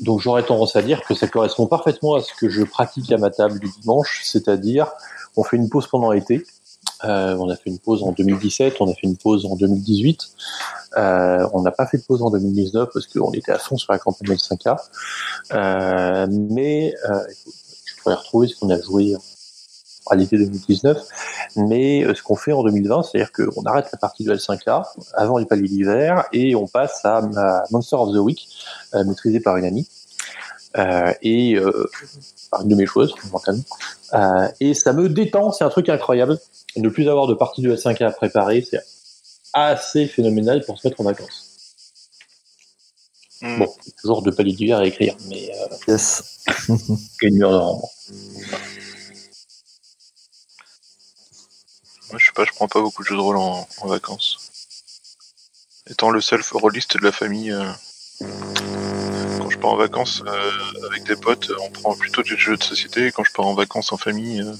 donc, j'aurais tendance à dire que ça correspond parfaitement à ce que je pratique à ma table du dimanche, c'est-à-dire, on fait une pause pendant l'été. Euh, on a fait une pause en 2017, on a fait une pause en 2018. Euh, on n'a pas fait de pause en 2019 parce qu'on était à fond sur la campagne de 5K. mais je pourrais retrouver ce qu'on a joué à l'été 2019. Mais euh, ce qu'on fait en 2020, c'est-à-dire qu'on arrête la partie de L5A avant les paliers d'hiver et on passe à, Monster of the Week, euh, maîtrisé par une amie. Euh, et par une de mes choses, euh, et ça me détend, c'est un truc incroyable. Ne plus avoir de partie de L5A à préparer, c'est assez phénoménal pour se mettre en vacances. Hmm. Bon, toujours de paliers d'hiver à écrire, mais euh, yes. une mur de je sais pas, je prends pas beaucoup de jeux de rôle en, vacances. Étant le seul rôliste de la famille, euh, quand je pars en vacances euh, avec des potes, on prend plutôt des jeux de société. quand je pars en vacances en famille, euh,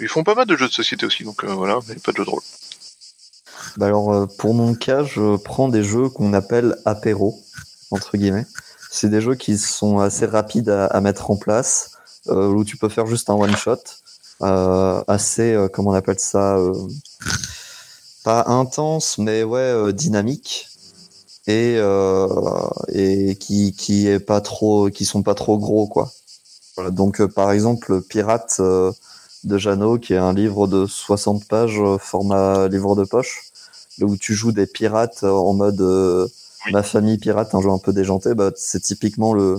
ils font pas mal de jeux de société aussi, donc voilà, mais pas de jeux de rôle. Alors, pour mon cas, je prends des jeux qu'on appelle apéro, entre guillemets. C'est des jeux qui sont assez rapides à mettre en place, où tu peux faire juste un one shot euh, assez, euh, comment on appelle ça, euh, pas intense, mais ouais, dynamique et et qui qui est pas trop, qui sont pas trop gros quoi. Voilà, donc par exemple Pirate de Jeannot, qui est un livre de 60 pages, format livre de poche, où tu joues des pirates en mode ma famille pirate, un jeu un peu déjanté, bah, c'est typiquement le,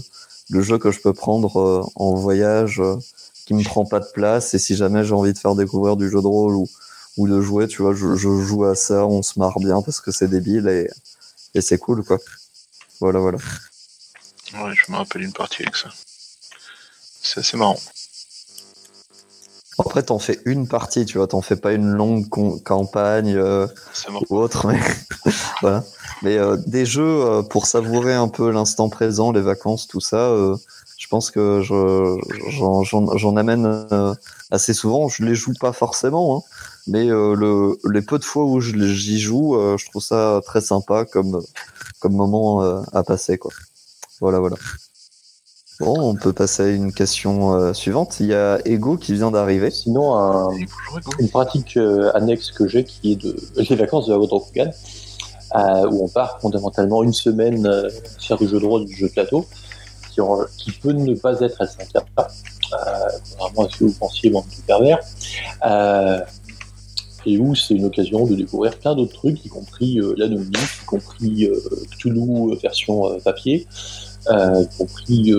le jeu que je peux prendre en voyage qui me prend pas de place. Et si jamais j'ai envie de faire découvrir du jeu de rôle ou, ou de jouer, tu vois, je, je joue à ça, on se marre bien parce que c'est débile et, et c'est cool, quoi. Voilà, voilà. Ouais, je me rappelle une partie avec ça. C'est assez marrant. Après, t'en fais une partie, tu vois, t'en fais pas une longue campagne euh, ou autre, mais voilà. Mais euh, des jeux euh, pour savourer un peu l'instant présent, les vacances, tout ça, je pense que j'en amène euh, assez souvent. Je les joue pas forcément, hein, mais euh, le, les peu de fois où j'y joue, euh, je trouve ça très sympa comme comme moment à passer, quoi. Voilà, voilà. Bon, on peut passer à une question suivante. Il y a Ego qui vient d'arriver. Sinon, une pratique annexe que j'ai qui est de les vacances de la Fugane, où on part fondamentalement une semaine faire du jeu de rôle, du jeu de plateau qui, peut ne pas être S5 euh, contrairement à ce que vous pensiez, bande de pervers, euh, et où c'est une occasion de découvrir plein d'autres trucs, y compris euh, l'anonyme, y compris euh, Cthulhu version papier, y compris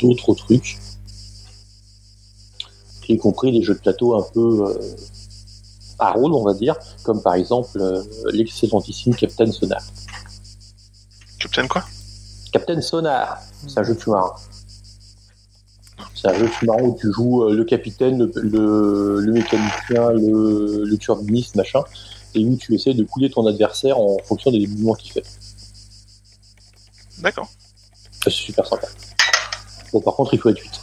d'autres trucs, y compris des jeux de plateau un peu à rôle, on va dire, comme par exemple l'excellentissime Captain Sonar. Captain quoi? Captain Sonar, c'est un jeu de sous-marin. C'est un jeu de sous-marin où tu joues euh, le capitaine, le, le, le mécanicien, le, le turbiniste, machin, et où tu essaies de couler ton adversaire en fonction des mouvements qu'il fait. D'accord. C'est super sympa. Bon, par contre, il faut être 8.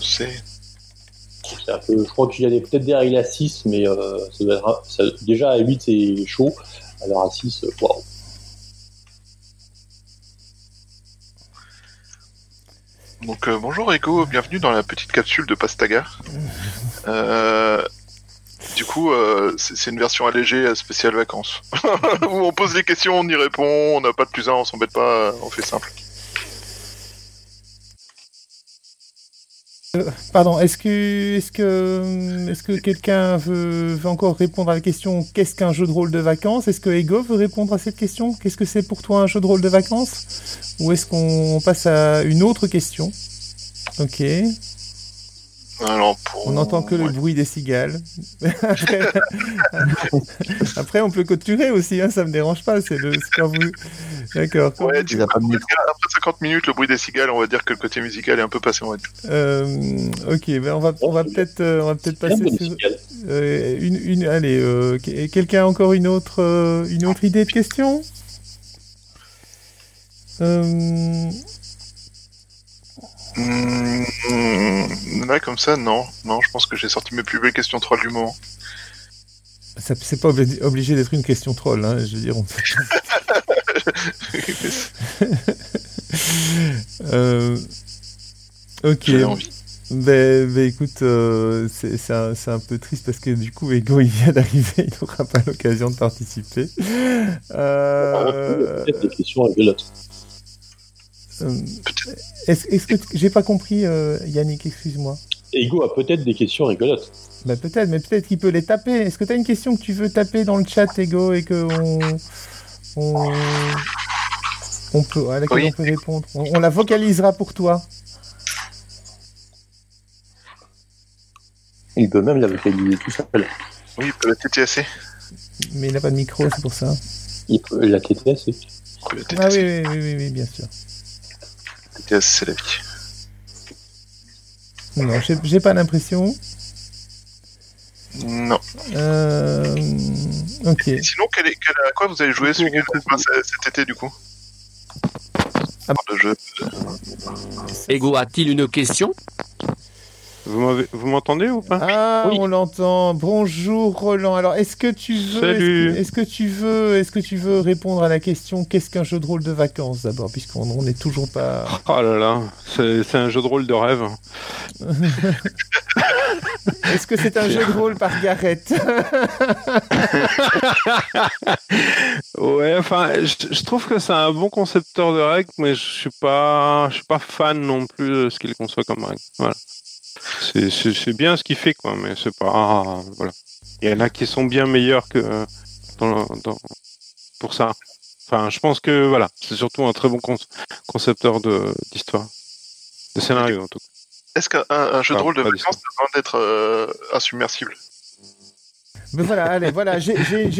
C'est. C'est un peu, je crois qu'il y a peut-être des règles à 6, mais euh, ça doit être un- ça- déjà à 8 c'est chaud, alors à 6, euh, waouh. Donc euh, bonjour Ego, bienvenue dans la petite capsule de Pastaga. Euh, du coup, euh, c'est une version allégée spéciale vacances. Où on pose des questions, on y répond, on n'a pas de plus un, on s'embête pas, on fait simple. Pardon, est-ce que, est-ce que, est-ce que quelqu'un veut, veut encore répondre à la question qu'est-ce qu'un jeu de rôle de vacances? Est-ce que Ego veut répondre à cette question? Qu'est-ce que c'est pour toi un jeu de rôle de vacances? Ou est-ce qu'on passe à une autre question? Ok. Alors pour... On n'entend que le bruit des cigales. après, après, on peut clôturer aussi, hein, ça me dérange pas. C'est le, c'est quand vous. D'accord. Ouais, après 50 minutes, le bruit des cigales, on va dire que le côté musical est un peu passé, on va dire. Euh, ok, ben on va, on va peut-être, euh, on va peut-être Bien, passer sur euh, une, une. Allez, euh, que- quelqu'un a encore une autre, euh, une autre idée de question? Euh, Mmh, là, comme ça, non. Non, je pense que j'ai sorti mes plus belles questions troll du moment. c'est pas obli- obligé d'être une question troll, hein, je veux dire. On peut... Euh, ok. Envie. Ben, ben, écoute, euh, c'est c'est un, c'est un peu triste parce que du coup, Ego, il vient d'arriver, il n'aura pas l'occasion de participer. Euh, Peut-être des questions rigolotes. Euh, Est-ce que j'ai pas compris, euh, Yannick, excuse-moi. Ego a peut-être des questions rigolotes. Ben, peut-être, mais peut-être qu'il peut les taper. Est-ce que tu as une question que tu veux taper dans le chat, Ego, et que on, on, on peut, à laquelle Oui. on peut répondre? On, on la vocalisera pour toi. Il peut même la vocaliser tout seul. Oui, il peut la TTSC. Mais il n'a pas de micro, c'est pour ça. Il peut la la Ah TTSC. oui, oui, oui, oui, oui, bien sûr. C'est la vie. Non, j'ai pas l'impression. Non. Euh... Ok. Et sinon, quel est, quel- à quoi vous allez jouer ce enfin, cet été, du coup? Ah Le jeu. Ego a-t-il une question? Vous m'entendez ou pas? Ah, Oui. on l'entend. Bonjour Roland. Alors, est-ce que tu veux. Est-ce que, tu veux, est-ce que tu veux répondre à la question qu'est-ce qu'un jeu de rôle de vacances d'abord, puisqu'on on n'est toujours pas. Oh là là, c'est c'est un jeu de rôle de rêve. Est-ce que c'est un jeu de rôle par Gareth? Ouais, enfin, je, je trouve que c'est un bon concepteur de règles, mais je suis pas, je suis pas fan non plus de ce qu'il conçoit comme règle. Voilà. C'est- bien ce qu'il fait, quoi, mais c'est pas, voilà. Il y en a qui sont bien meilleurs que dans, dans- pour ça. Enfin, je pense que voilà, c'est surtout un très bon con- concepteur d'histoire, de scénario en tout cas. Est-ce qu'un un- un jeu de Ah, rôle de vacances a besoin d'être euh, insubmersible? Mais voilà, allez, voilà, j'ai-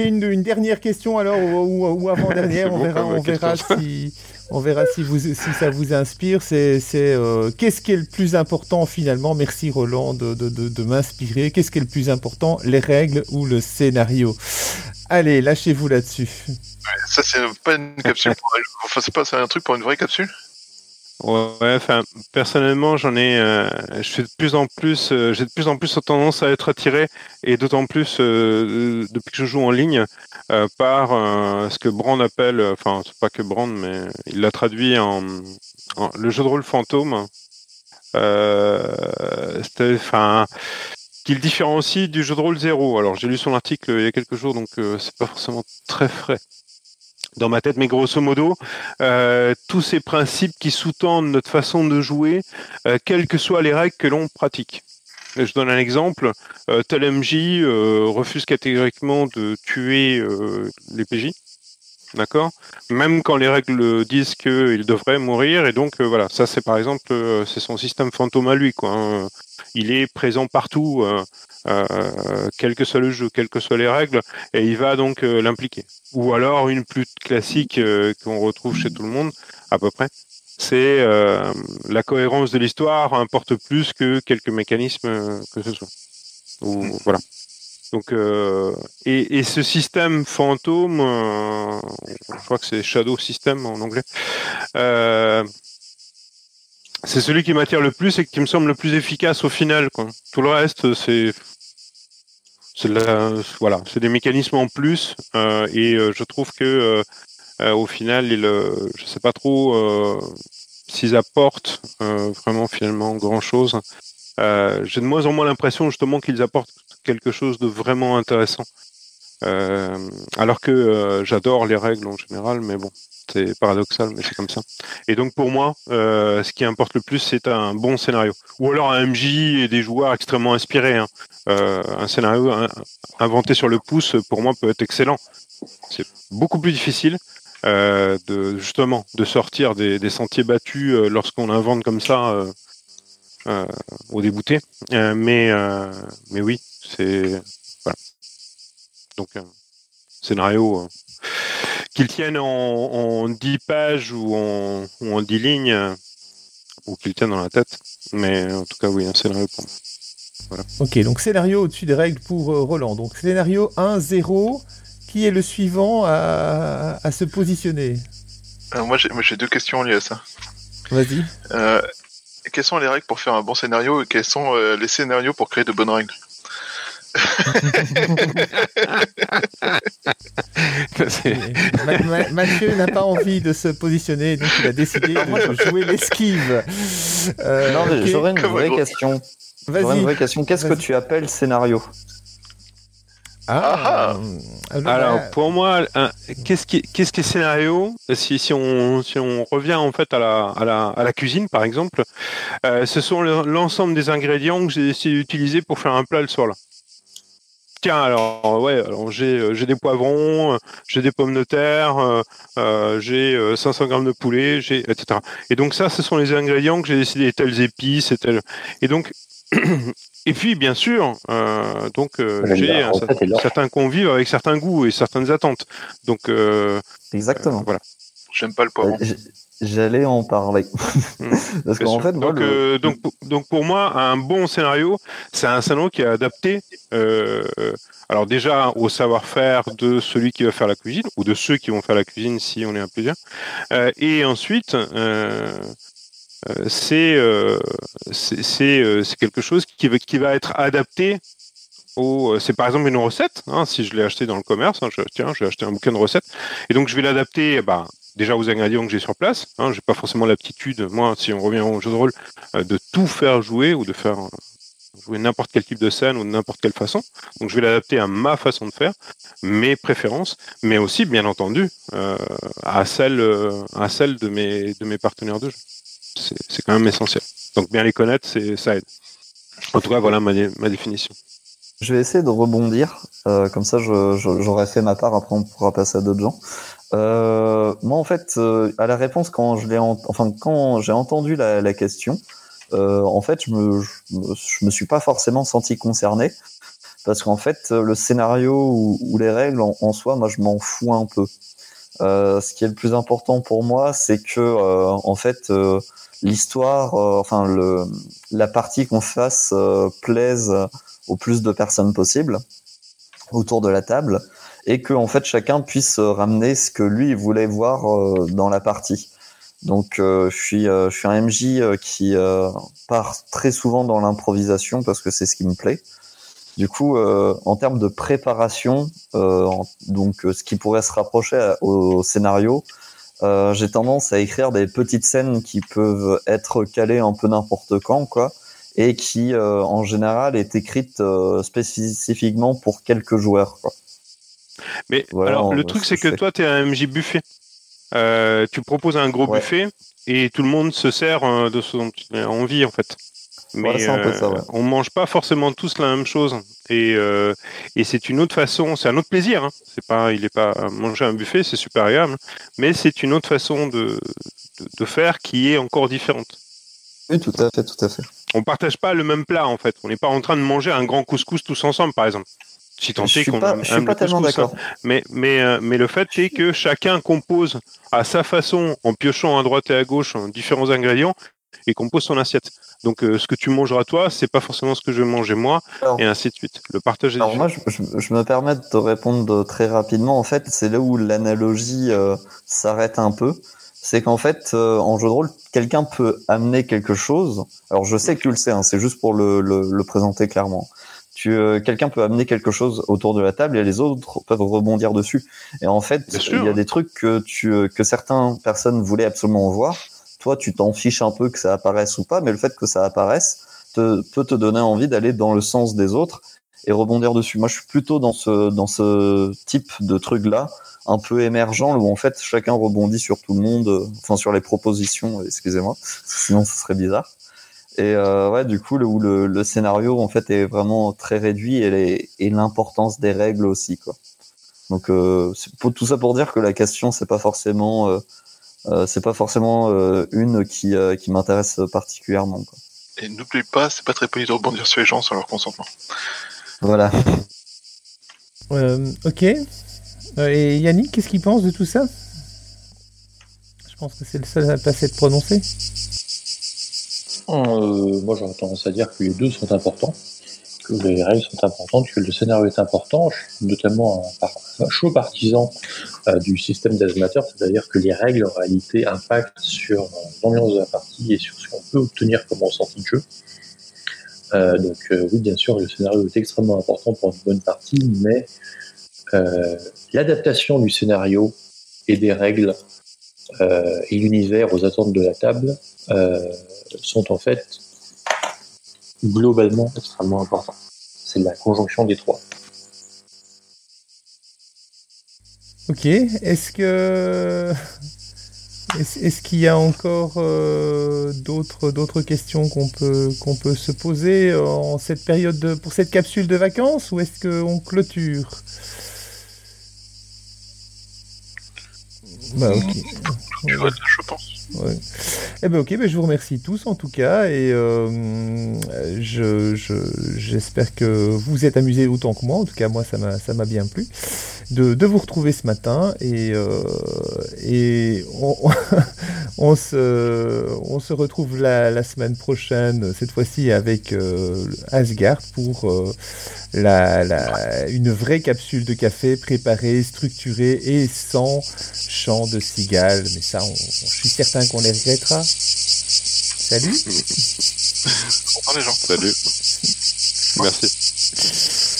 une, une dernière question alors, ou, ou- avant-dernière, on Bon, verra, on verra si, on verra si, vous, si ça vous inspire. C'est, c'est, euh, qu'est-ce qui est le plus important finalement? Merci Roland de, de, de, de m'inspirer. Qu'est-ce qui est le plus important? Les règles ou le scénario? Allez, lâchez-vous là-dessus. Ça, c'est pas une capsule. Pour... Enfin, c'est pas c'est un truc pour une vraie capsule? Ouais, personnellement, j'en ai, euh, je suis de plus en plus, euh, j'ai de plus en plus tendance à être attiré, et d'autant plus euh, depuis que je joue en ligne, par ce que Brand appelle, enfin, c'est pas que Brand, mais il l'a traduit en, le jeu de rôle fantôme. C'était, enfin, qu'il différencie du jeu de rôle zéro. Alors, j'ai lu son article il y a quelques jours, donc c'est pas forcément très frais dans ma tête, mais grosso modo, euh, tous ces principes qui sous-tendent notre façon de jouer, euh, quelles que soient les règles que l'on pratique. Je donne un exemple. Euh, MJ euh, refuse catégoriquement de tuer les PJ. D'accord? Même quand les règles disent qu'il devrait mourir. Et donc, voilà, ça, c'est par exemple, c'est son système fantôme à lui. Quoi, hein. Il est présent partout, quel que soit le jeu, quelles que soient les règles, et il va donc l'impliquer. Ou alors une plus classique qu'on retrouve chez tout le monde, à peu près, c'est la cohérence de l'histoire importe plus que quelques mécanismes que ce soit. Ou, voilà. Donc, euh, et, et, ce système fantôme, euh, je crois que c'est Shadow System en anglais, euh, c'est celui qui m'attire le plus et qui me semble le plus efficace au final. Tout le reste, c'est des mécanismes en plus euh, et euh, je trouve que euh, au final, il, je sais pas trop s'ils apportent vraiment finalement grand chose. J'ai de moins en moins l'impression justement qu'ils apportent quelque chose de vraiment intéressant. Euh, alors que euh, j'adore les règles en général, mais bon, c'est paradoxal, mais c'est comme ça. Et donc pour moi, euh, ce qui importe le plus, c'est un bon scénario, ou alors un MJ et des joueurs extrêmement inspirés. Hein. un scénario inventé sur le pouce, pour moi, peut être excellent. C'est beaucoup plus difficile. justement de sortir des, des sentiers battus lorsqu'on invente comme ça au débouté mais mais oui c'est voilà. Donc un scénario euh, qu'il tienne en, en, 10 pages ou en, ou en 10 lignes ou qu'il tienne dans la tête. Mais en tout cas, oui, un scénario pour moi. Voilà. Ok, donc scénario au-dessus des règles pour euh, Roland. Donc scénario 1-0, qui est le suivant à, à se positionner? Euh, Moi, j'ai deux questions liées à ça. Vas-y. Euh, quelles sont les règles pour faire un bon scénario et quels sont les scénarios pour créer de bonnes règles? Mathieu n'a pas envie de se positionner, donc il a décidé de jouer l'esquive. Euh, non, j'aurais une, vraie question. J'aurais une vraie question. Qu'est-ce que tu appelles scénario ah, Alors, pour moi, qu'est-ce qui, qu'est-ce qui est scénario? Si, si, on, si on revient en fait à la, à la, à la cuisine, par exemple, euh, ce sont l'ensemble des ingrédients que j'ai essayé d'utiliser pour faire un plat le soir là. Tiens, alors ouais, alors j'ai euh, j'ai des poivrons, euh, j'ai des pommes de terre, euh, j'ai 500 grammes de poulet, j'ai etc. Et donc ça, ce sont les ingrédients que j'ai décidé telles épices et telles. Et donc et puis bien sûr, donc j'ai un, certain convive avec certains goûts et certaines attentes. Donc exactement. voilà. J'aime pas le poivron. J'allais en parler. Hmm. Parce qu'en fait, donc, euh, donc, donc, pour moi, un bon scénario, c'est un scénario qui est adapté, euh, alors déjà au savoir-faire de celui qui va faire la cuisine ou de ceux qui vont faire la cuisine si on est à plusieurs, euh, et ensuite. Euh, euh c'est euh, c'est quelque chose qui va, qui va être adapté c'est par exemple une recette hein, si je l'ai acheté dans le commerce hein, je, tiens j'ai acheté un bouquin de recettes et donc je vais l'adapter bah, déjà aux ingrédients que j'ai sur place. Hein, j'ai pas forcément l'aptitude, moi, si on revient au jeu de rôle, euh, de tout faire jouer ou de faire euh, jouer n'importe quel type de scène ou n'importe quelle façon. Donc je vais l'adapter à ma façon de faire, mes préférences, mais aussi bien entendu euh, à celle de mes partenaires de jeu. C'est quand même essentiel. Donc bien les connaître, ça aide. En tout cas, voilà ma, ma définition. Je vais essayer de rebondir, comme ça j'aurais fait ma part, après on pourra passer à d'autres gens. Euh, moi, en fait, euh, à la réponse, quand je l'ai, enfin, quand j'ai entendu la, la question, euh, en fait, je me, je me, suis pas forcément senti concerné parce qu'en fait, le scénario ou, les règles en, soi, moi, je m'en fous un peu. Euh, ce qui est le plus important pour moi, c'est que, euh, en fait, l'histoire, enfin, le, la partie qu'on fasse plaise au plus de personnes possible autour de la table et que en fait chacun puisse euh, ramener ce que lui voulait voir euh, dans la partie. Donc euh, je suis je suis un MJ qui part très souvent dans l'improvisation parce que c'est ce qui me plaît. Du coup, en termes de préparation, donc ce qui pourrait se rapprocher au scénario, j'ai tendance à écrire des petites scènes qui peuvent être calées un peu n'importe quand, quoi, et qui en général est écrite spécifiquement pour quelques joueurs. Quoi. Mais alors, le truc, c'est que toi, tu es un MJ buffet. Euh, tu proposes un gros buffet et tout le monde se sert euh, de ce dont tu as envie, en fait. Mais euh, on mange pas forcément tous la même chose. Et, et c'est une autre façon, c'est un autre plaisir. Hein. C'est pas, il est pas manger un buffet, c'est super agréable, mais c'est une autre façon de, de, de, faire qui est encore différente. Oui, tout à fait, tout à fait. On partage pas le même plat en fait. On n'est pas en train de manger un grand couscous tous ensemble, par exemple. Si tant est qu'on je suis pas tellement d'accord. hein. Mais mais euh, mais le fait est que chacun compose à sa façon, en piochant à droite et à gauche en différents ingrédients, et compose son assiette. Donc euh, ce que tu mangeras toi, c'est pas forcément ce que je vais manger moi, Alors- et ainsi de suite. Le partage est Alors moi, je, je- je me permets de te répondre très rapidement. En fait, c'est là où l'analogie euh, s'arrête un peu. C'est qu'en fait, euh, en jeu de rôle, quelqu'un peut amener quelque chose. Alors je sais que tu le sais, hein, c'est juste pour le, le- le présenter clairement. Tu, euh, quelqu'un peut amener quelque chose autour de la table et les autres peuvent rebondir dessus. Et en fait, il y a des trucs que tu euh, que certaines personnes voulaient absolument voir. Toi, tu t'en fiches un peu que ça apparaisse ou pas, mais le fait que ça apparaisse te, peut te donner envie d'aller dans le sens des autres et rebondir dessus. Moi, je suis plutôt dans ce dans ce type de truc là, un peu émergent, où en fait chacun rebondit sur tout le monde, euh, enfin sur les propositions. Excusez-moi, sinon ce serait bizarre. Et euh, ouais, du coup, le, où le, le scénario en fait est vraiment très réduit et, l'importance des règles aussi, quoi. Donc euh, pour tout ça pour dire que la question c'est pas forcément c'est pas forcément une qui qui m'intéresse particulièrement. Et n'oublie pas, c'est pas très poli de rebondir sur les gens sans leur consentement. Voilà. Euh, ok. Euh, et Yannick, qu'est-ce qu'il pense de tout ça? Je pense que c'est le seul à pas s'être prononcé. Euh, moi, j'aurais tendance à dire que les deux sont importants, que les règles sont importantes, que le scénario est important. Je suis notamment un, par- un chaud partisan euh, du système d'Azmater, c'est-à-dire que les règles, en réalité, impactent sur l'ambiance de la partie et sur ce qu'on peut obtenir comme ressenti de jeu. Euh, donc, euh, oui, bien sûr, le scénario est extrêmement important pour une bonne partie, mais euh, l'adaptation du scénario et des règles et l'univers aux attentes de la table sont en fait globalement extrêmement importants. C'est la conjonction des trois. Ok. Est-ce que est-ce qu'il y a encore euh, d'autres questions qu'on peut qu'on peut se poser en cette période de, pour cette capsule de vacances ou est-ce qu'on clôture? Bah ok. Tu vois, je pense. Ouais. Eh ben ok, ben je vous remercie tous en tout cas et euh, je, je- j'espère que vous vous êtes amusés autant que moi. En tout cas, moi ça m'a ça m'a bien plu de, de vous retrouver ce matin et euh, et on, on se on se retrouve la, la semaine prochaine cette fois-ci avec euh, Asgard pour euh, la, la une vraie capsule de café préparée, structurée et sans chant de cigale. Mais ça, on- je suis certain qu'on les regrettera. Salut Bonsoir les gens. Salut. Merci.